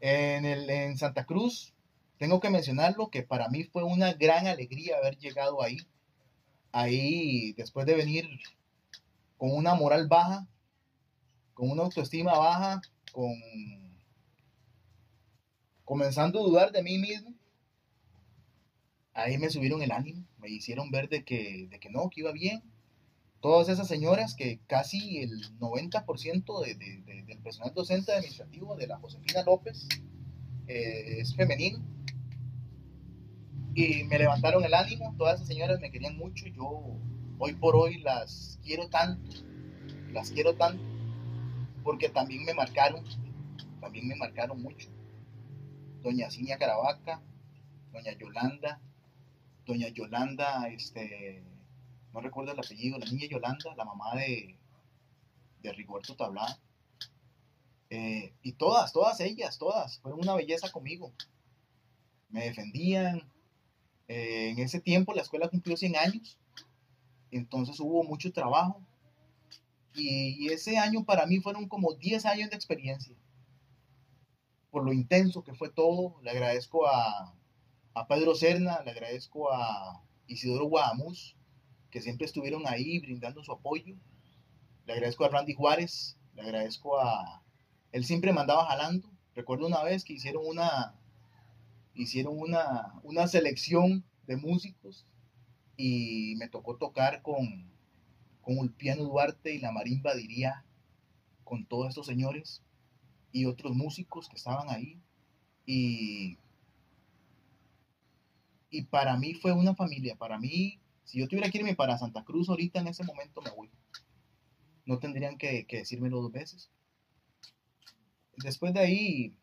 en, el, en Santa Cruz, tengo que mencionarlo, que para mí fue una gran alegría haber llegado ahí ahí, después de venir con una moral baja, con una autoestima baja, con comenzando a dudar de mí mismo, ahí me subieron el ánimo, me hicieron ver de que, de que no, que iba bien. Todas esas señoras que casi el 90% de, del personal docente administrativo de la Josefina López eh, es femenino y me levantaron el ánimo, todas esas señoras me querían mucho, yo hoy por hoy las quiero tanto, las quiero tanto, porque también me marcaron, también me marcaron mucho. Doña Cinia Caravaca, doña Yolanda, doña Yolanda, este, no recuerdo el apellido, la niña Yolanda, la mamá de, de Rigoberto Tablá. Eh, y todas, todas ellas, todas, fueron una belleza conmigo me defendían. Eh, en ese tiempo la escuela cumplió 100 años, entonces hubo mucho trabajo. Y, ese año para mí fueron como 10 años de experiencia. Por lo intenso que fue todo, le agradezco a, a Pedro Serna, le agradezco a Isidoro Guadamuz, que siempre estuvieron ahí brindando su apoyo. Le agradezco a Randy Juárez, le agradezco a... Él siempre mandaba jalando. Recuerdo una vez que hicieron una, hicieron una, una selección de músicos y me tocó tocar con, con Ulpiano Duarte y la marimba diría con todos estos señores y otros músicos que estaban ahí. Y, y para mí fue una familia, para mí si yo tuviera que irme para Santa Cruz ahorita en ese momento me voy. No tendrían que, que decírmelo dos veces. Después de ahí,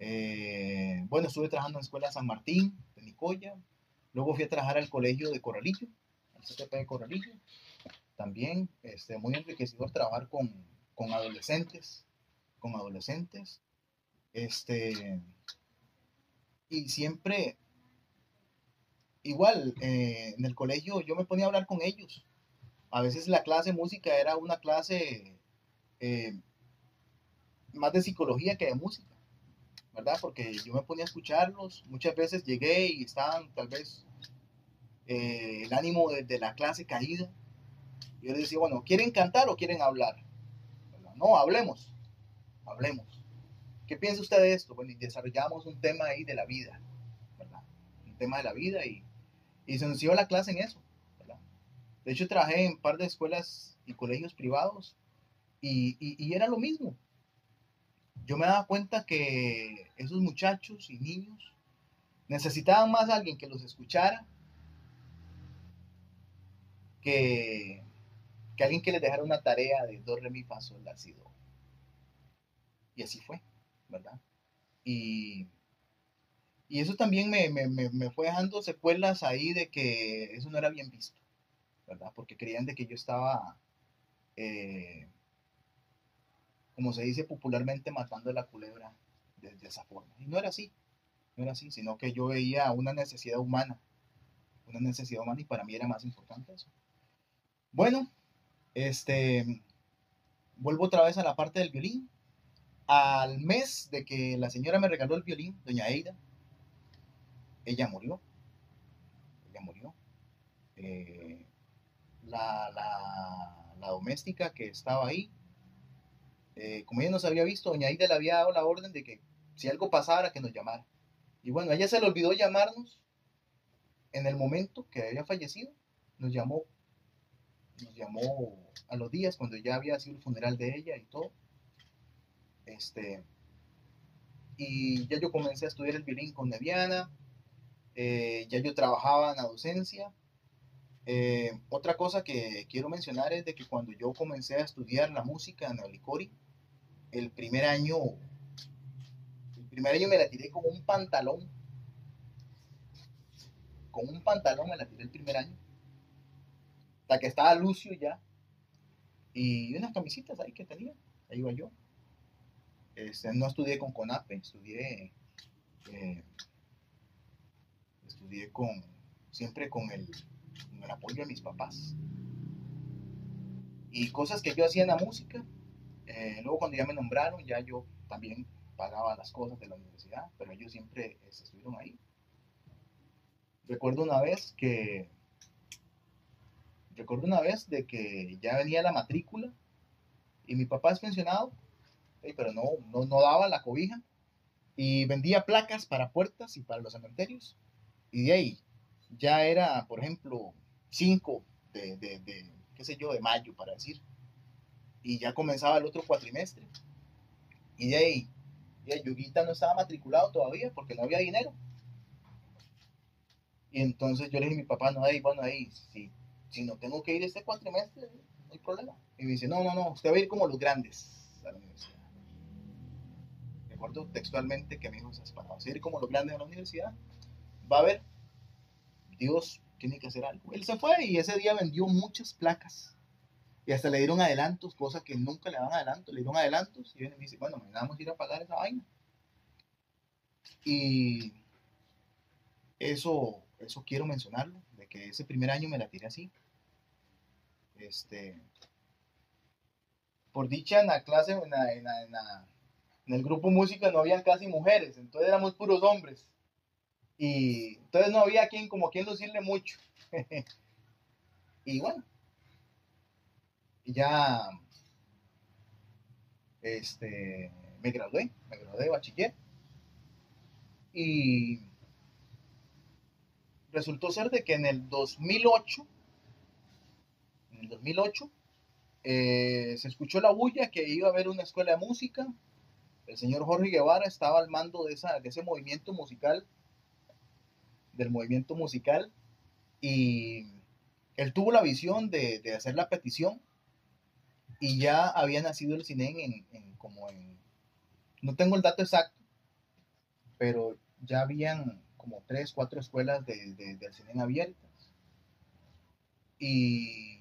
eh, bueno, estuve trabajando en la Escuela San Martín de Nicoya. Luego fui a trabajar al colegio de Corralillo, al CTP de Corralillo. También este, muy enriquecedor trabajar con, con adolescentes, con adolescentes. Este, y siempre igual, eh, en el colegio yo me ponía a hablar con ellos. A veces la clase de música era una clase eh, más de psicología que de música, ¿verdad? Porque yo me ponía a escucharlos. Muchas veces llegué y estaban tal vez eh, el ánimo de, la clase caída. Y yo les decía, bueno, ¿quieren cantar o quieren hablar? No, hablemos, hablemos. ¿Qué piensa usted de esto? Bueno, y desarrollamos un tema ahí de la vida. Un tema de la vida y y se nos la clase en eso. De hecho, trabajé en un par de escuelas y colegios privados y, y, era lo mismo. Yo me daba cuenta que esos muchachos y niños necesitaban más a alguien que los escuchara que, que alguien que les dejara una tarea de do, re, mi, fa, sol, la. Y así fue, ¿verdad? Y y eso también me, fue dejando secuelas ahí de que eso no era bien visto, ¿verdad? Porque creían de que yo estaba, eh, como se dice popularmente, matando la culebra de, esa forma. Y no era así, no era así, sino que yo veía una necesidad humana, una necesidad humana y para mí era más importante eso. Bueno, este, vuelvo otra vez a la parte del violín. Al mes de que la señora me regaló el violín, doña Eida, ella murió. Ella murió. Eh, la, doméstica que estaba ahí, eh, como ella nos había visto, doña Aida le había dado la orden de que si algo pasara, que nos llamara. Y bueno, ella se le olvidó llamarnos en el momento que había fallecido. Nos llamó, nos llamó a los días cuando ya había sido el funeral de ella y todo. Este, y ya yo comencé a estudiar el violín con Neviana. Eh, ya yo trabajaba en la docencia. Eh, otra cosa que quiero mencionar es de que cuando yo comencé a estudiar la música en Olicori, el primer año, el primer año me la tiré con un pantalón, con un pantalón me la tiré el primer año, hasta que estaba Lucio ya, y unas camisitas ahí que tenía, ahí iba yo. Este, no estudié con CONAPE, estudié eh, estudié con, siempre con el, apoyo de mis papás. Y cosas que yo hacía en la música, eh, luego cuando ya me nombraron, ya yo también pagaba las cosas de la universidad, pero ellos siempre este, estuvieron ahí. Recuerdo una vez que, recuerdo una vez de que ya venía la matrícula y mi papá es pensionado, pero no, no, no daba la cobija y vendía placas para puertas y para los cementerios. Y de ahí ya era, por ejemplo, 5 de, de, qué sé yo, de mayo, para decir. Y ya comenzaba el otro cuatrimestre. Y de ahí, ya Yuguita no estaba matriculado todavía porque no había dinero. Y entonces yo le dije a mi papá, no, ahí, bueno, ahí, si, si no tengo que ir este cuatrimestre, no hay problema. Y me dice, no, no, no, usted va a ir como los grandes a la universidad. Recuerdo textualmente que me dijo esas palabras, ir como los grandes a la universidad va a ver, Dios tiene que hacer algo. Él se fue y ese día vendió muchas placas. Y hasta le dieron adelantos, cosas que nunca le dan adelantos. Le dieron adelantos y viene y me dice, bueno, me vamos a ir a pagar esa vaina. Y, Eso, eso quiero mencionarlo, de que ese primer año me la tiré así. Este, por dicha en la clase, en, en el grupo música no había casi mujeres, entonces éramos puros hombres. Y entonces no había quien, como quien decirle mucho. y bueno, ya este, me gradué, me gradué bachiller. Y resultó ser de que en el 2008, en el 2008, eh, se escuchó la bulla que iba a haber una escuela de música. El señor Jorge Guevara estaba al mando de, esa, de ese movimiento musical, del movimiento musical, y él tuvo la visión de, de hacer la petición y ya había nacido el cine en, como en, no tengo el dato exacto, pero ya habían como tres, cuatro escuelas de, de, del cine abiertas. Y,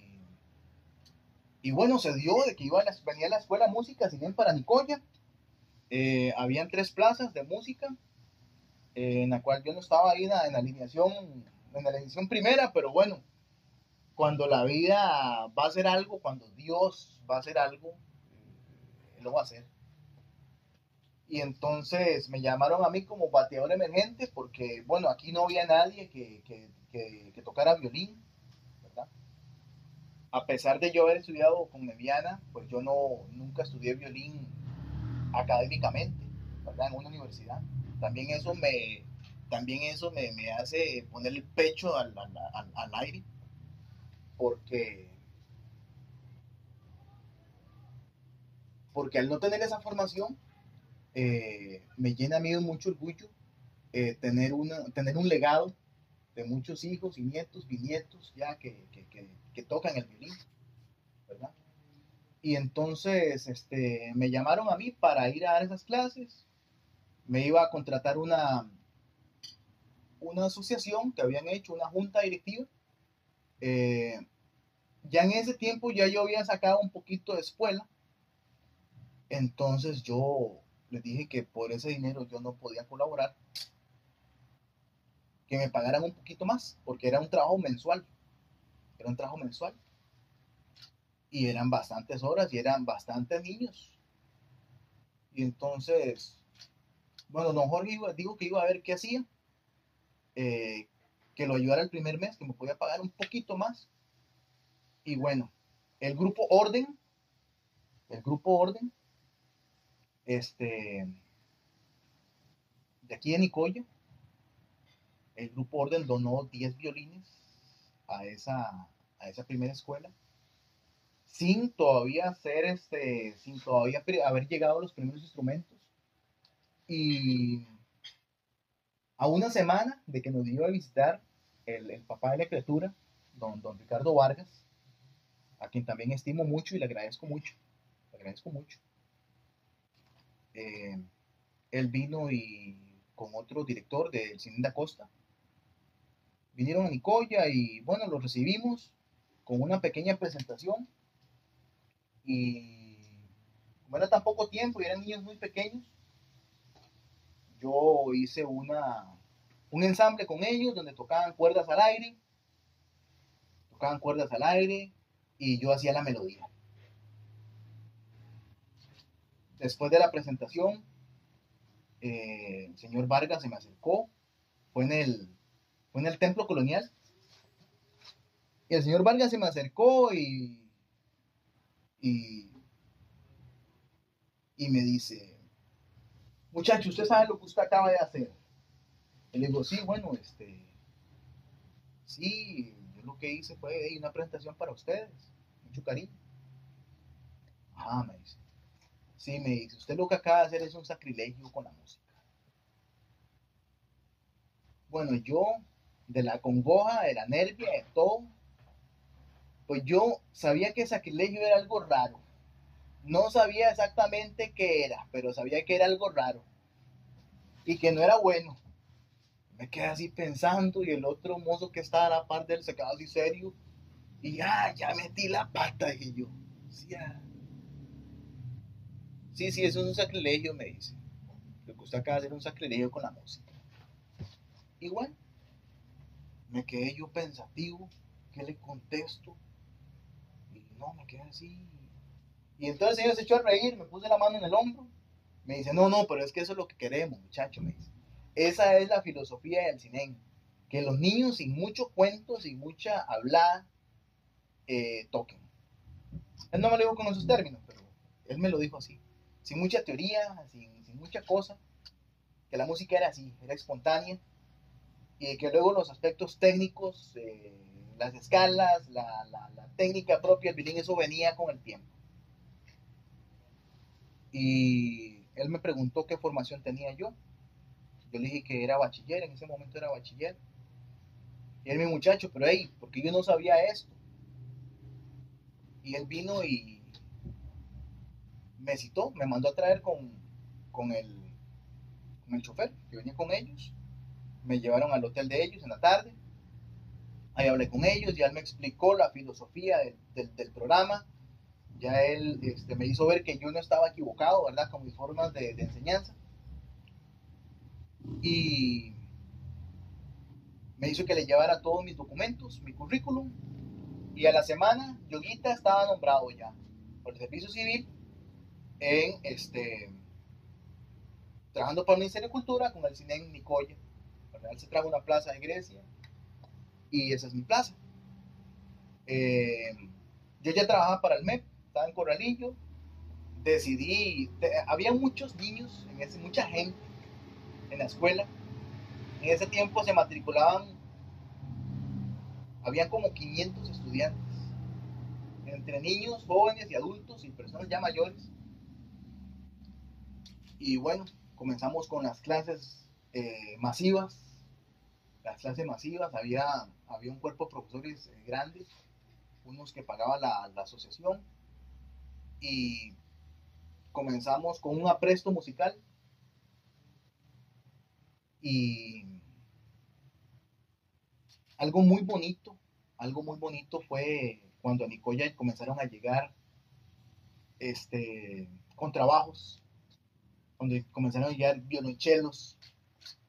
y bueno, se dio de que iba a venía la escuela música cine para Nicoya. Eh, habían tres plazas de música, eh, en la cual yo no estaba ahí en la, alineación, en la alineación primera, pero bueno, cuando la vida va a hacer algo, cuando Dios va a hacer algo, él lo va a hacer. Y entonces me llamaron a mí como bateador emergente porque, bueno, aquí no había nadie que, que, tocara violín, ¿verdad? A pesar de yo haber estudiado con Mediana, pues yo no, nunca estudié violín académicamente, ¿verdad? En una universidad. También eso me, también eso me, me hace poner el pecho al, al, al aire porque, porque al no tener esa formación, eh, me llena a mí de mucho orgullo eh, tener, una, tener un legado de muchos hijos y nietos, bisnietos, ya que, que, tocan el violín, ¿verdad? Y entonces este, me llamaron a mí para ir a dar esas clases. Me iba a contratar una, una asociación que habían hecho, una junta directiva, eh, ya en ese tiempo ya yo había sacado un poquito de escuela, entonces yo les dije que por ese dinero yo no podía colaborar, que me pagaran un poquito más, porque era un trabajo mensual, era un trabajo mensual, y eran bastantes horas y eran bastantes niños. Y entonces, bueno, don Jorge dijo que iba a ver qué hacía. Eh, que lo ayudara el primer mes, que me podía pagar un poquito más. Y bueno, el grupo Orden, el grupo Orden, este, de aquí en Nicoya, el grupo Orden donó 10 violines a esa, a esa primera escuela, sin todavía ser, este, sin todavía haber llegado los primeros instrumentos. Y a una semana de que nos iba a visitar el, papá de la criatura, don, don Ricardo Vargas, a quien también estimo mucho y le agradezco mucho, le agradezco mucho. Eh, él vino y con otro director del Cine de Costa, vinieron a Nicoya y bueno, los recibimos con una pequeña presentación y como era tan poco tiempo y eran niños muy pequeños, yo hice una un ensamble con ellos donde tocaban cuerdas al aire, tocaban cuerdas al aire y yo hacía la melodía. Después de la presentación, eh, el señor Vargas se me acercó, fue en el, fue en el templo colonial, y el señor Vargas se me acercó y, y, y me dice, muchacho, usted sabe lo que usted acaba de hacer. Y le digo, sí, bueno, este, sí, yo lo que hice fue una presentación para ustedes, mucho cariño. Ah, me dice. Sí, me dice, usted lo que acaba de hacer es un sacrilegio con la música. Bueno, yo, de la congoja, de la nervia, de todo, pues yo sabía que sacrilegio era algo raro. No sabía exactamente qué era, pero sabía que era algo raro y que no era bueno me quedé así pensando y el otro mozo que estaba a la par de él se quedó así serio y ya, ya metí la pata, y yo. Sí, sí, sí, eso es un sacrilegio, me dice. Lo que usted acaba de hacer un sacrilegio con la música. Igual, me quedé yo pensativo, ¿qué le contesto? Y no, me quedé así. Y entonces ella se echó a reír, me puse la mano en el hombro. Me dice, no, no, pero es que eso es lo que queremos, muchacho, me dice. Esa es la filosofía del cine. Que los niños sin mucho cuento, sin mucha hablada, eh, toquen. Él no me lo dijo con esos términos, pero él me lo dijo así. Sin mucha teoría, sin, sin mucha cosa. Que la música era así, era espontánea. Y que luego los aspectos técnicos, eh, las escalas, la, técnica propia del eso venía con el tiempo. Y él me preguntó qué formación tenía yo. Yo le dije que era bachiller, en ese momento era bachiller. Y él mi muchacho, pero hey, porque yo no sabía esto. Y él vino y me citó, me mandó a traer con, con, el, con el chofer que venía con ellos. Me llevaron al hotel de ellos en la tarde. Ahí hablé con ellos y él me explicó la filosofía del, del, del programa. Ya él este, me hizo ver que yo no estaba equivocado, ¿verdad? Con mis formas de, enseñanza. Y me hizo que le llevara todos mis documentos, mi currículum. Y a la semana, Yoguita estaba nombrado ya por el Servicio Civil en este trabajando para el Ministerio de Cultura con el CINEN Nicoya. Él se trajo una plaza de Grecia y esa es mi plaza. Eh, yo ya trabajaba para el MEP, estaba en Corralillo. Decidí, había muchos niños, en ese, mucha gente en la escuela. En ese tiempo se matriculaban, había como 500 estudiantes, entre niños, jóvenes y adultos y personas ya mayores. Y bueno, comenzamos con las clases eh, masivas. Las clases masivas, había, había un cuerpo de profesores eh, grandes, unos que pagaba la, la asociación. Y comenzamos con un apresto musical y algo muy bonito, algo muy bonito fue cuando a Nicoya comenzaron a llegar este, con trabajos, donde comenzaron a llegar violonchelos,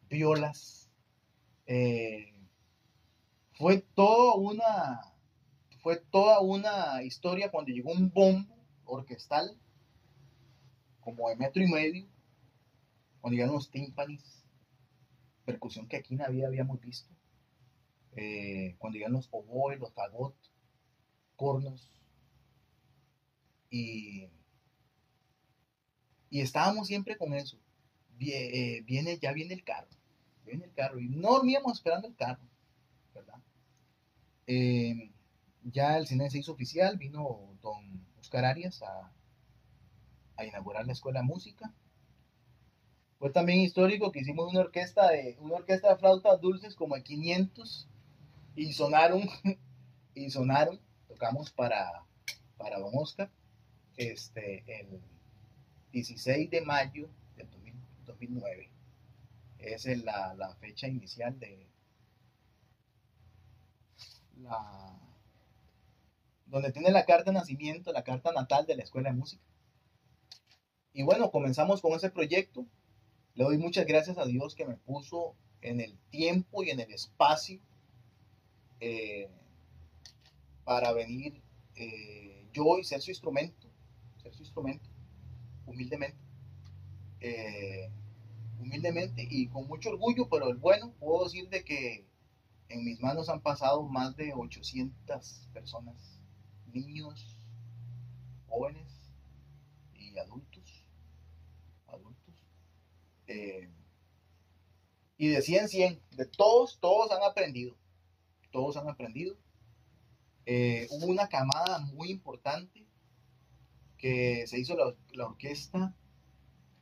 violas. Eh, fue toda una fue toda una historia cuando llegó un bombo orquestal como de metro y medio cuando llegaron los tímpanis percusión que aquí vida habíamos visto. Eh, cuando llegan los oboes, los fagot, cornos. Y, y estábamos siempre con eso. Eh, viene, ya viene el carro. Viene el carro. Y no dormíamos esperando el carro. ¿Verdad? Eh, ya el cine se hizo oficial. Vino don Oscar Arias a, a inaugurar la escuela de música. Fue también histórico que hicimos una orquesta de, una orquesta de flautas dulces como de 500 y sonaron, y sonaron, tocamos para, para Don Oscar, este, el 16 de mayo del 2009. es la, la fecha inicial de la donde tiene la carta de nacimiento, la carta natal de la Escuela de Música. Y bueno, comenzamos con ese proyecto le doy muchas gracias a Dios que me puso en el tiempo y en el espacio eh, para venir eh, yo y ser su instrumento, ser su instrumento, humildemente. Eh, humildemente y con mucho orgullo, pero bueno, puedo decir de que en mis manos han pasado más de 800 personas, niños, jóvenes y adultos eh, y de 100 100, de todos, todos han aprendido. Todos han aprendido. Eh, hubo una camada muy importante que se hizo la, orquesta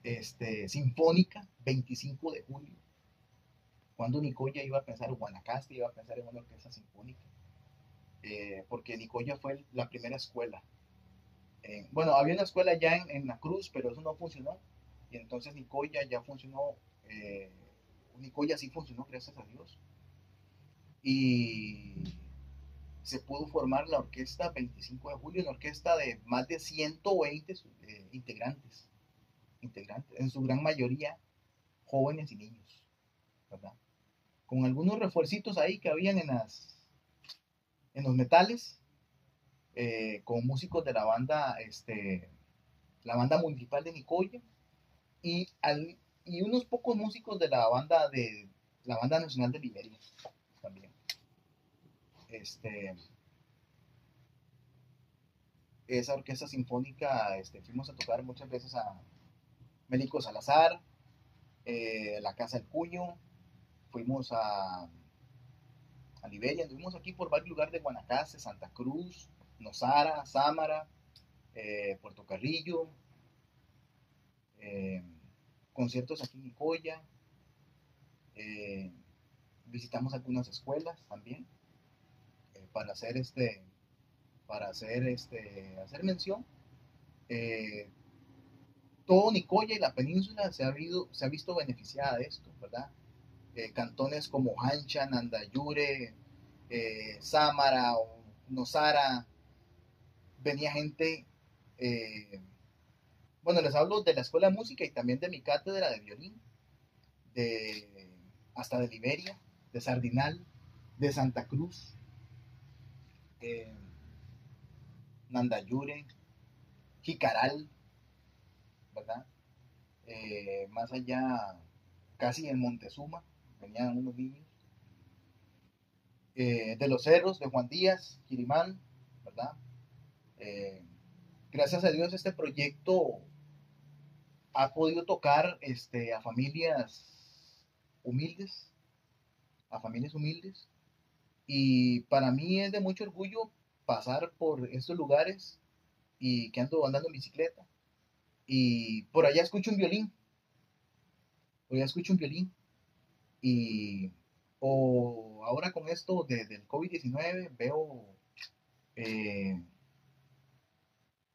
este, sinfónica 25 de julio. Cuando Nicoya iba a pensar, o Guanacaste iba a pensar en una orquesta sinfónica. Eh, porque Nicoya fue la primera escuela. bueno, había una escuela ya en, en La Cruz, pero eso no funcionó y entonces Nicoya ya funcionó, eh, Nicoya sí funcionó, gracias a Dios. Y se pudo formar la orquesta 25 de julio, una orquesta de más de 120 eh, integrantes, integrantes, en su gran mayoría jóvenes y niños, con algunos refuercitos ahí que habían en, las, en los metales, eh, con músicos de la banda, este, la banda municipal de Nicoya, y, al, y unos pocos músicos de la banda de la banda nacional de Liberia también. Este, esa orquesta sinfónica, este, fuimos a tocar muchas veces a Mélico Salazar, eh, la Casa del Cuño, fuimos a, a Liberia, anduvimos aquí por varios lugares de Guanacaste, Santa Cruz, Nosara, Sámara, eh, Puerto Carrillo, eh, conciertos aquí en Nicoya, visitamos algunas escuelas también para hacer este para hacer este hacer mención todo Nicoya y la península se ha, se ha visto beneficiada de esto, ¿verdad? Eh, cantones como Hancha, Nandayure, eh, Samara o Nosara, venía gente, eh, bueno, les hablo de la escuela de música y también de mi cátedra de violín, de, hasta de Liberia, de Sardinal, de Santa Cruz, Nandayure, Jicaral, eh, más allá, casi en Montezuma, venían unos niños. Eh, de los cerros, de Juan Díaz, Quirimán, ¿verdad? Eh, gracias a Dios este proyecto ha podido tocar este, a familias humildes, a familias humildes, y para mí es de mucho orgullo pasar por estos lugares y que ando andando en bicicleta y por allá escucho un violín. Por allá escucho un violín. Y o ahora con esto de, del COVID-19 veo eh,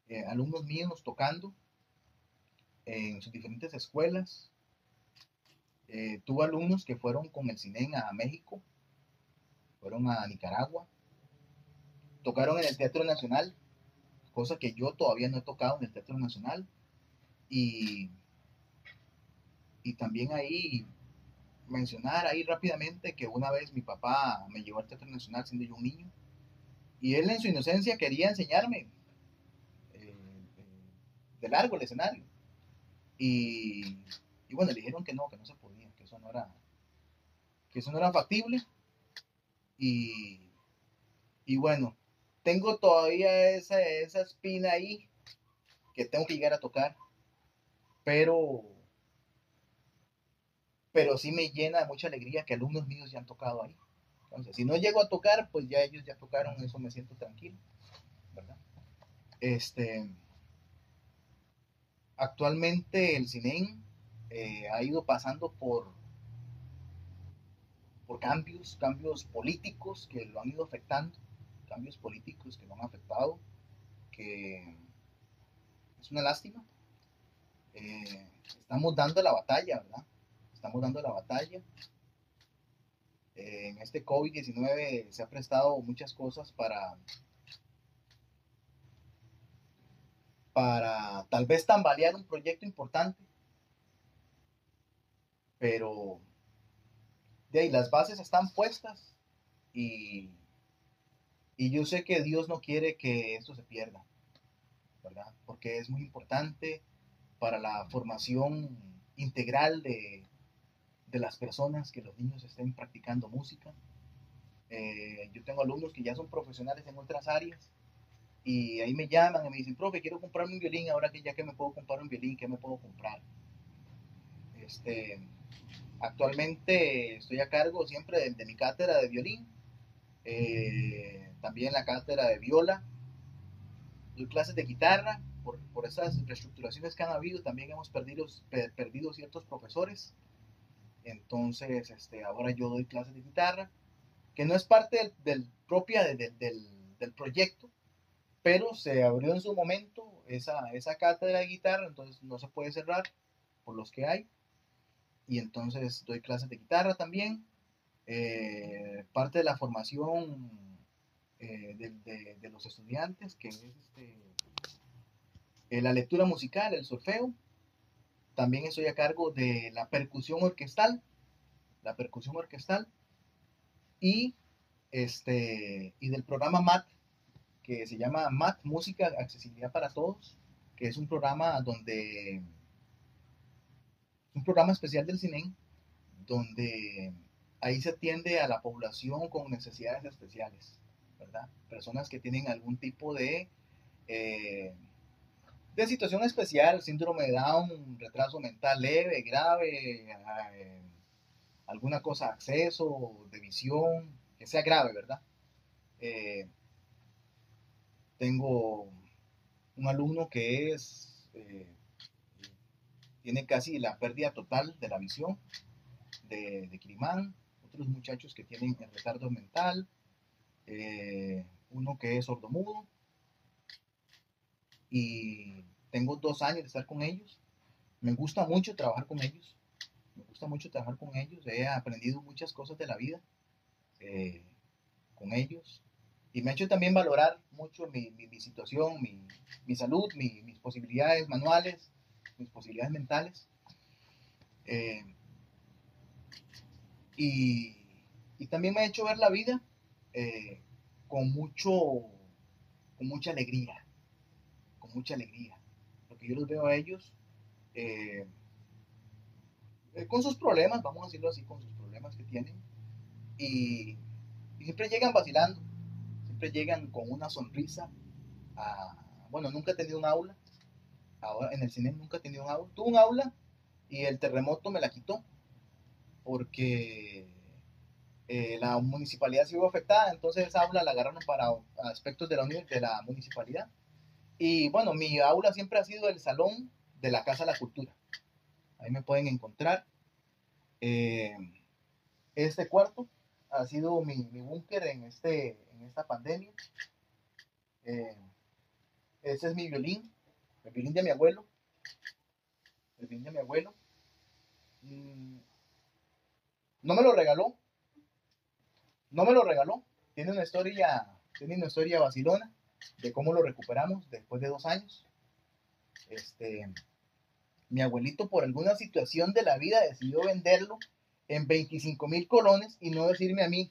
eh, alumnos míos tocando en sus diferentes escuelas. Eh, tuve alumnos que fueron con el CINEN a México, fueron a Nicaragua, tocaron en el Teatro Nacional, cosa que yo todavía no he tocado en el Teatro Nacional. Y, y también ahí mencionar ahí rápidamente que una vez mi papá me llevó al Teatro Nacional siendo yo un niño y él en su inocencia quería enseñarme eh, eh, de largo el escenario. Y, y, bueno le dijeron que no que no se podía que eso no era que eso no era factible. Y, y bueno tengo todavía esa, esa espina ahí que tengo que llegar a tocar pero, pero sí me llena de mucha alegría que alumnos míos ya han tocado ahí. Entonces, si no llego a tocar, pues ya ellos ya tocaron, eso me siento tranquilo, ¿verdad? Este, actualmente el CINEN eh, ha ido pasando por, por cambios, cambios políticos que lo han ido afectando, cambios políticos que lo han afectado, que es una lástima, eh, estamos dando la batalla, ¿verdad? Estamos dando la batalla. Eh, en este COVID-19 se ha prestado muchas cosas para, para tal vez tambalear un proyecto importante, pero de ahí las bases están puestas y, y yo sé que Dios no quiere que esto se pierda, ¿verdad? Porque es muy importante para la formación integral de, de las personas, que los niños estén practicando música. Eh, yo tengo alumnos que ya son profesionales en otras áreas y ahí me llaman y me dicen, profe, quiero comprarme un violín, ahora que ya que me puedo comprar un violín, ¿qué me puedo comprar? Este, actualmente estoy a cargo siempre de, mi cátedra de violín, eh, también la cátedra de viola, doy clases de guitarra, por, por esas reestructuraciones que han habido, también hemos perdido, perdido ciertos profesores. Entonces, este, ahora yo doy clases de guitarra, que no es parte del, propia del, del, proyecto, pero se abrió en su momento esa, esa cátedra de guitarra, entonces no se puede cerrar por los que hay. Y entonces doy clases de guitarra también. Eh, parte de la formación eh, de, los estudiantes, que es este, eh, la lectura musical, el solfeo. También estoy a cargo de la percusión orquestal, la percusión orquestal. y, este, y del programa MAT, que se llama MAT, Música, Accesibilidad para Todos, que es un programa donde, un programa especial del CINEN, donde ahí se atiende a la población con necesidades especiales, ¿verdad? Personas que tienen algún tipo de, eh, de situación especial, síndrome de Down, retraso mental leve, grave, eh, alguna cosa, acceso, de visión, que sea grave, ¿verdad? Eh, tengo un alumno que es, tiene casi la pérdida total de la visión de, de otros muchachos que tienen el retardo mental, eh, uno que es sordomudo, y tengo dos años de estar con ellos. Me gusta mucho trabajar con ellos, me gusta mucho trabajar con ellos, he aprendido muchas cosas de la vida eh, con ellos, y me ha hecho también valorar mucho mi, mi, situación, mi, mi salud, mis posibilidades manuales, mis posibilidades mentales. Eh, y, también me ha hecho ver la vida eh, con, mucho, con mucha alegría, mucha alegría. Porque yo los veo a ellos eh, eh, con sus problemas, vamos a decirlo así, con sus problemas que tienen. Y, siempre llegan vacilando, siempre llegan con una sonrisa. bueno, nunca he tenido un aula, ahora en el cine nunca he tenido un aula. Tuve un aula y el terremoto me la quitó porque eh, la municipalidad se hubo afectada, entonces esa aula la agarraron para aspectos de la, de la municipalidad. Y bueno, mi aula siempre ha sido el salón de la Casa de la Cultura. Ahí me pueden encontrar. Eh, este cuarto ha sido mi, mi búnker en, este, en esta pandemia. Eh, ese es mi violín, el violín de mi abuelo. El violín de mi abuelo. Mm, no me lo regaló. No me lo regaló. Tiene una historia, tiene una historia vacilona de cómo lo recuperamos después de dos años. Este, mi abuelito por alguna situación de la vida decidió venderlo en 25 mil colones y no decirme a mí.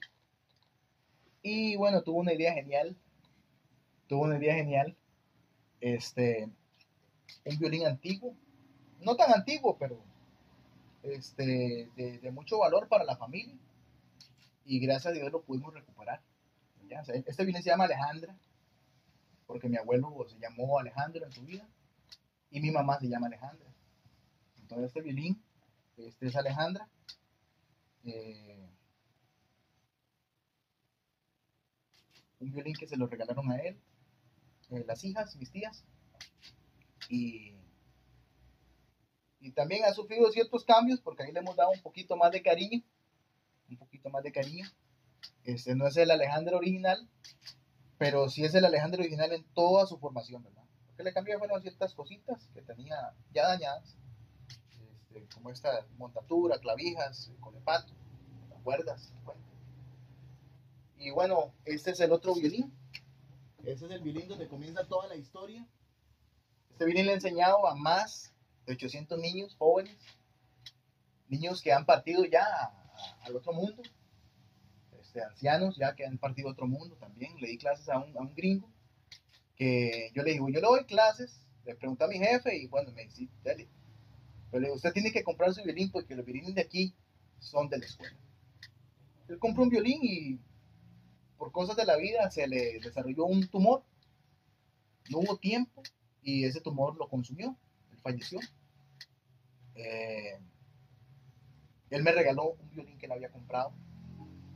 Y bueno, tuvo una idea genial. Tuvo una idea genial. Este, un violín antiguo. No tan antiguo, pero este, de, mucho valor para la familia y gracias a Dios lo pudimos recuperar. este violín se llama Alejandra, porque mi abuelo se llamó Alejandro en su vida y mi mamá se llama Alejandra. Entonces este violín, este es Alejandra. Eh, un violín que se lo regalaron a él, eh, las hijas, mis tías, y y también ha sufrido ciertos cambios porque ahí le hemos dado un poquito más de cariño, un poquito más de cariño. Este no es el Alejandro original, pero sí es el Alejandro original en toda su formación, ¿verdad? Lo que le cambió fueron ciertas cositas que tenía ya dañadas, este, como esta montatura, clavijas, colepato, cuerdas. Y bueno, este es el otro violín. Este es el violín donde comienza toda la historia. Este violín le he enseñado a más de 800 niños jóvenes, niños que han partido ya al otro mundo, este, ancianos ya que han partido otro mundo también. Le di clases a un, a un gringo que yo le digo, yo le doy clases, le pregunté a mi jefe y bueno, me dice, dale. Pero le digo, usted tiene que comprar su violín porque los violines de aquí son de la escuela. Él compró un violín y por cosas de la vida se le desarrolló un tumor. No hubo tiempo y ese tumor lo consumió falleció. Eh, él me regaló un violín que él había comprado,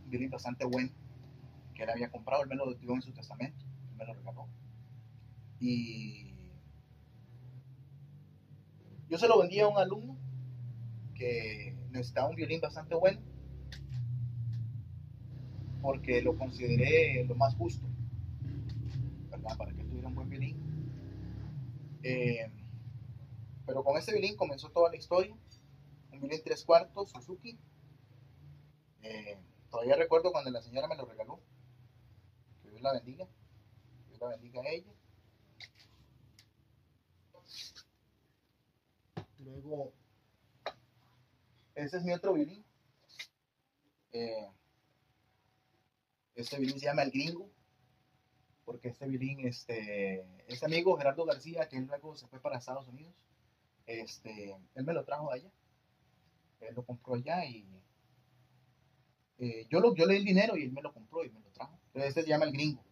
un violín bastante bueno, que él había comprado, él me lo dio en su testamento, él me lo regaló. Y yo se lo vendí a un alumno que necesitaba un violín bastante bueno, porque lo consideré lo más justo. Para que tuviera un buen violín. Eh, pero con ese violín comenzó toda la historia. Un violín tres cuartos, Suzuki. Eh, todavía recuerdo cuando la señora me lo regaló. Que Dios la bendiga. Que Dios la bendiga a ella. Luego, ese es mi otro violín. Eh, Este violín se llama El Gringo, porque este violín, este, este amigo Gerardo García, que él luego se fue para Estados Unidos, este, él me lo trajo allá. Él lo compró allá y eh, yo, lo, yo le di el dinero y él me lo compró y me lo trajo. Entonces este se llama El Gringo.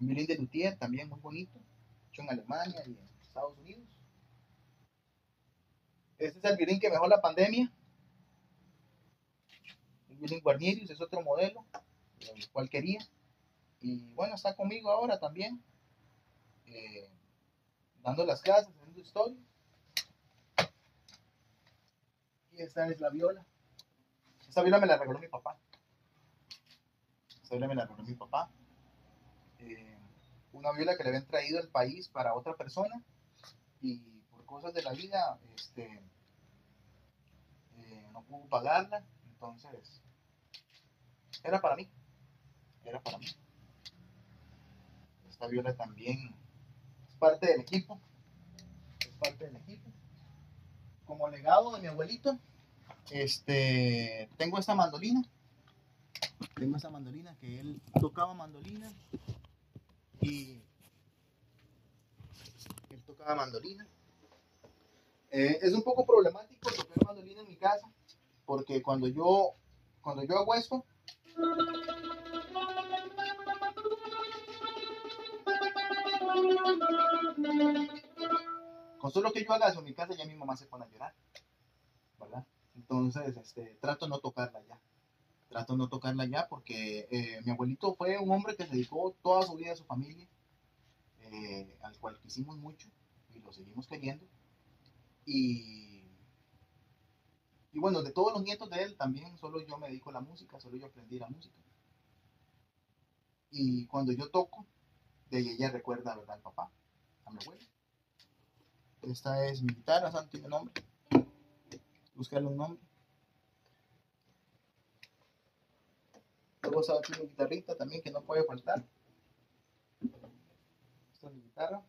Un violín de luthier también muy bonito, hecho en Alemania y en Estados Unidos. Este es el violín que mejor la pandemia. El violín Guarnierius es otro modelo, el cual quería. Y bueno, está conmigo ahora también, eh, dando las clases, haciendo historia. Y esta es la viola. Esta viola me la regaló mi papá. Esta viola me la regaló mi papá. Eh, una viola que le habían traído al país para otra persona y por cosas de la vida este, eh, no pudo pagarla. Entonces, era para mí. Era para mí. Esta viola también es parte del equipo. Es parte del equipo. Como legado de mi abuelito, este, tengo esta mandolina. Tengo esta mandolina que él tocaba mandolina y él tocaba mandolina. Eh, es un poco problemático tocar mandolina en mi casa porque cuando yo cuando yo hago esto con solo que yo haga eso en mi casa ya mi mamá se pone a llorar, ¿verdad? Entonces, este, trato no tocarla ya. Trato no tocarla ya porque eh, mi abuelito fue un hombre que se dedicó toda su vida a su familia, eh, al cual quisimos mucho y lo seguimos queriendo. Y, y bueno, de todos los nietos de él también solo yo me dedico a la música, solo yo aprendí la música. Y cuando yo toco, de ella recuerda, ¿verdad? Al papá, a mi abuelo. Esta es mi guitarra, Santi, mi nombre. Buscarle un nombre. Luego está aquí mi guitarrita también que no puede faltar. Esta es mi guitarra.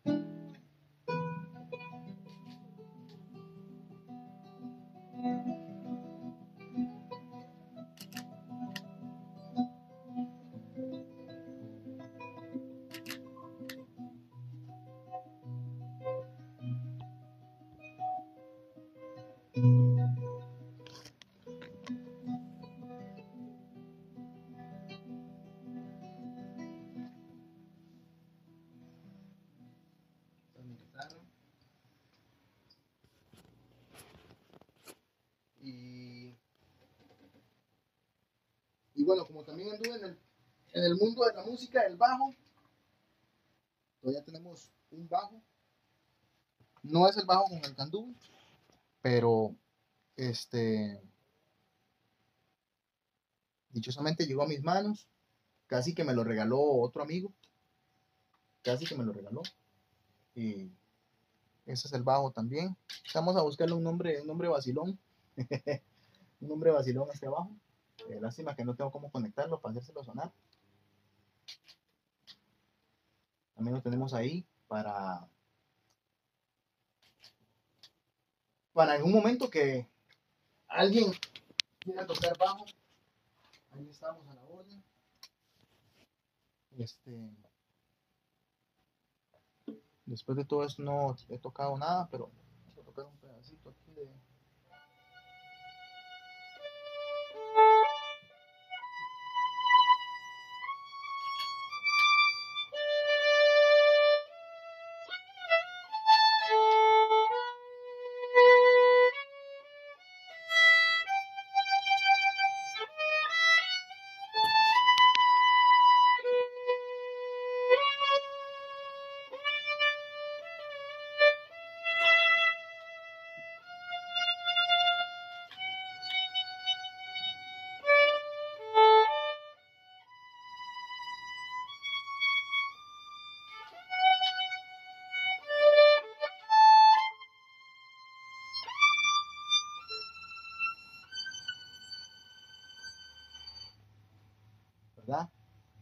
De la música, el bajo, todavía tenemos un bajo. No es el bajo con el anduve, pero este dichosamente llegó a mis manos, casi que me lo regaló otro amigo, casi que me lo regaló. Y ese es el bajo también. Vamos a buscarle un nombre, un nombre vacilón. un nombre vacilón hacia abajo. Eh, lástima que no tengo cómo conectarlo para hacérselo sonar. También lo tenemos ahí para para algún momento que alguien quiera tocar bajo. Ahí estamos a la orden. Este Después de todo esto no he tocado nada, pero vamos a tocar un pedacito aquí de...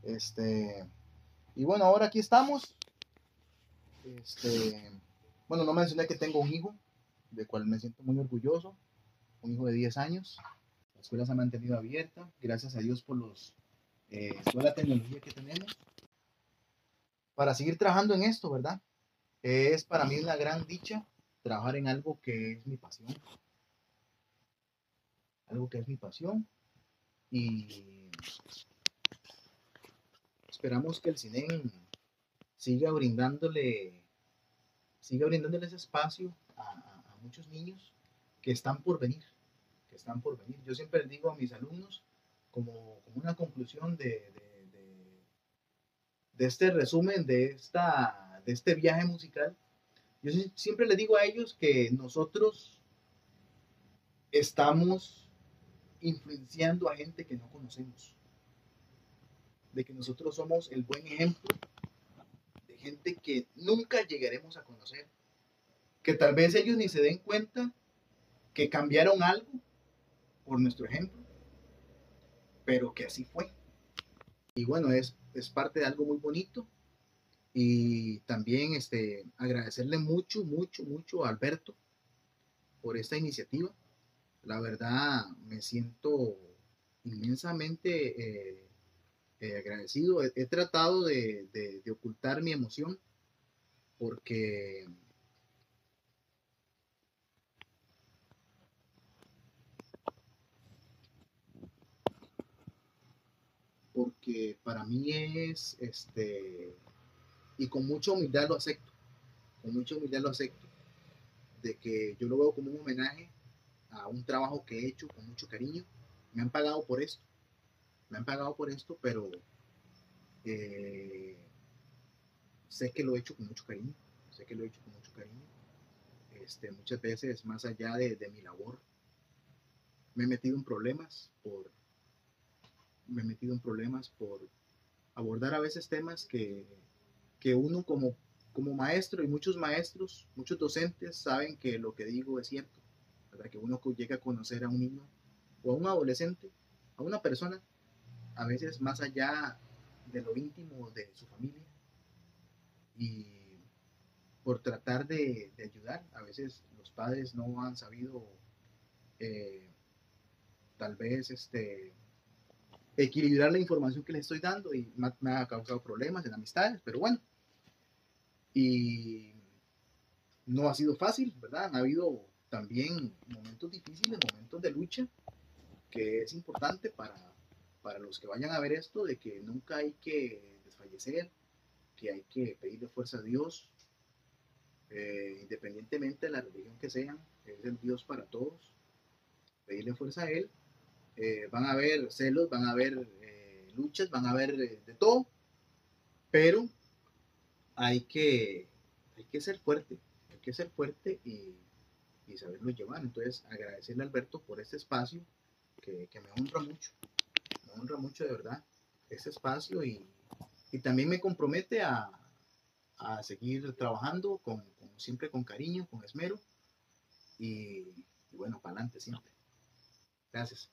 Este, y bueno, ahora aquí estamos. Este, bueno, no mencioné que tengo un hijo, de cual me siento muy orgulloso, un hijo de 10 años. La escuela se ha mantenido abierta, gracias a Dios por los eh, toda la tecnología que tenemos, para seguir trabajando en esto, ¿verdad? Es para mí una gran dicha trabajar en algo que es mi pasión. Algo que es mi pasión. Y esperamos que el cine siga brindándole, siga brindándole ese espacio a, muchos niños que están por venir, que están por venir. Yo siempre digo a mis alumnos, como, una conclusión de, de, este resumen, de, esta, de este viaje musical, yo siempre les digo a ellos que nosotros estamos influenciando a gente que no conocemos. De que nosotros somos el buen ejemplo de gente que nunca llegaremos a conocer. Que tal vez ellos ni se den cuenta que cambiaron algo por nuestro ejemplo, pero que así fue. Y bueno, es, es parte de algo muy bonito y también este, agradecerle mucho, mucho, mucho a Alberto por esta iniciativa. La verdad, me siento inmensamente eh, eh, agradecido. He, tratado de, de, ocultar mi emoción porque porque para mí es este y con mucha humildad lo acepto, con mucha humildad lo acepto, de que yo lo veo como un homenaje a un trabajo que he hecho con mucho cariño. Me han pagado por esto, me han pagado por esto, pero eh, sé que lo he hecho con mucho cariño, sé que lo he hecho con mucho cariño. Este, muchas veces, más allá de, de mi labor, me he metido en problemas por me he metido en problemas por abordar a veces temas que que uno como, como maestro y muchos maestros, muchos docentes saben que lo que digo es cierto, ¿verdad? que uno llega a conocer a un niño o a un adolescente, a una persona, a veces más allá de lo íntimo de su familia y por tratar de, ayudar, a veces los padres no han sabido eh, tal vez este, equilibrar la información que les estoy dando y me ha causado problemas en amistades, pero bueno, y no ha sido fácil, ¿verdad? Ha habido también momentos difíciles, momentos de lucha, que es importante para, para los que vayan a ver esto, de que nunca hay que desfallecer, que hay que pedirle fuerza a Dios, eh, independientemente de la religión que sean, es el Dios para todos, pedirle fuerza a Él. Eh, van a haber celos, van a haber eh, luchas, van a haber de todo, pero hay que, hay que ser fuerte, hay que ser fuerte y, saberlo llevar. Entonces, agradecerle a Alberto por este espacio que, me honra mucho, me honra mucho de verdad este espacio y, y también me compromete a, a seguir trabajando con, siempre con cariño, con esmero y bueno, para adelante siempre. Gracias.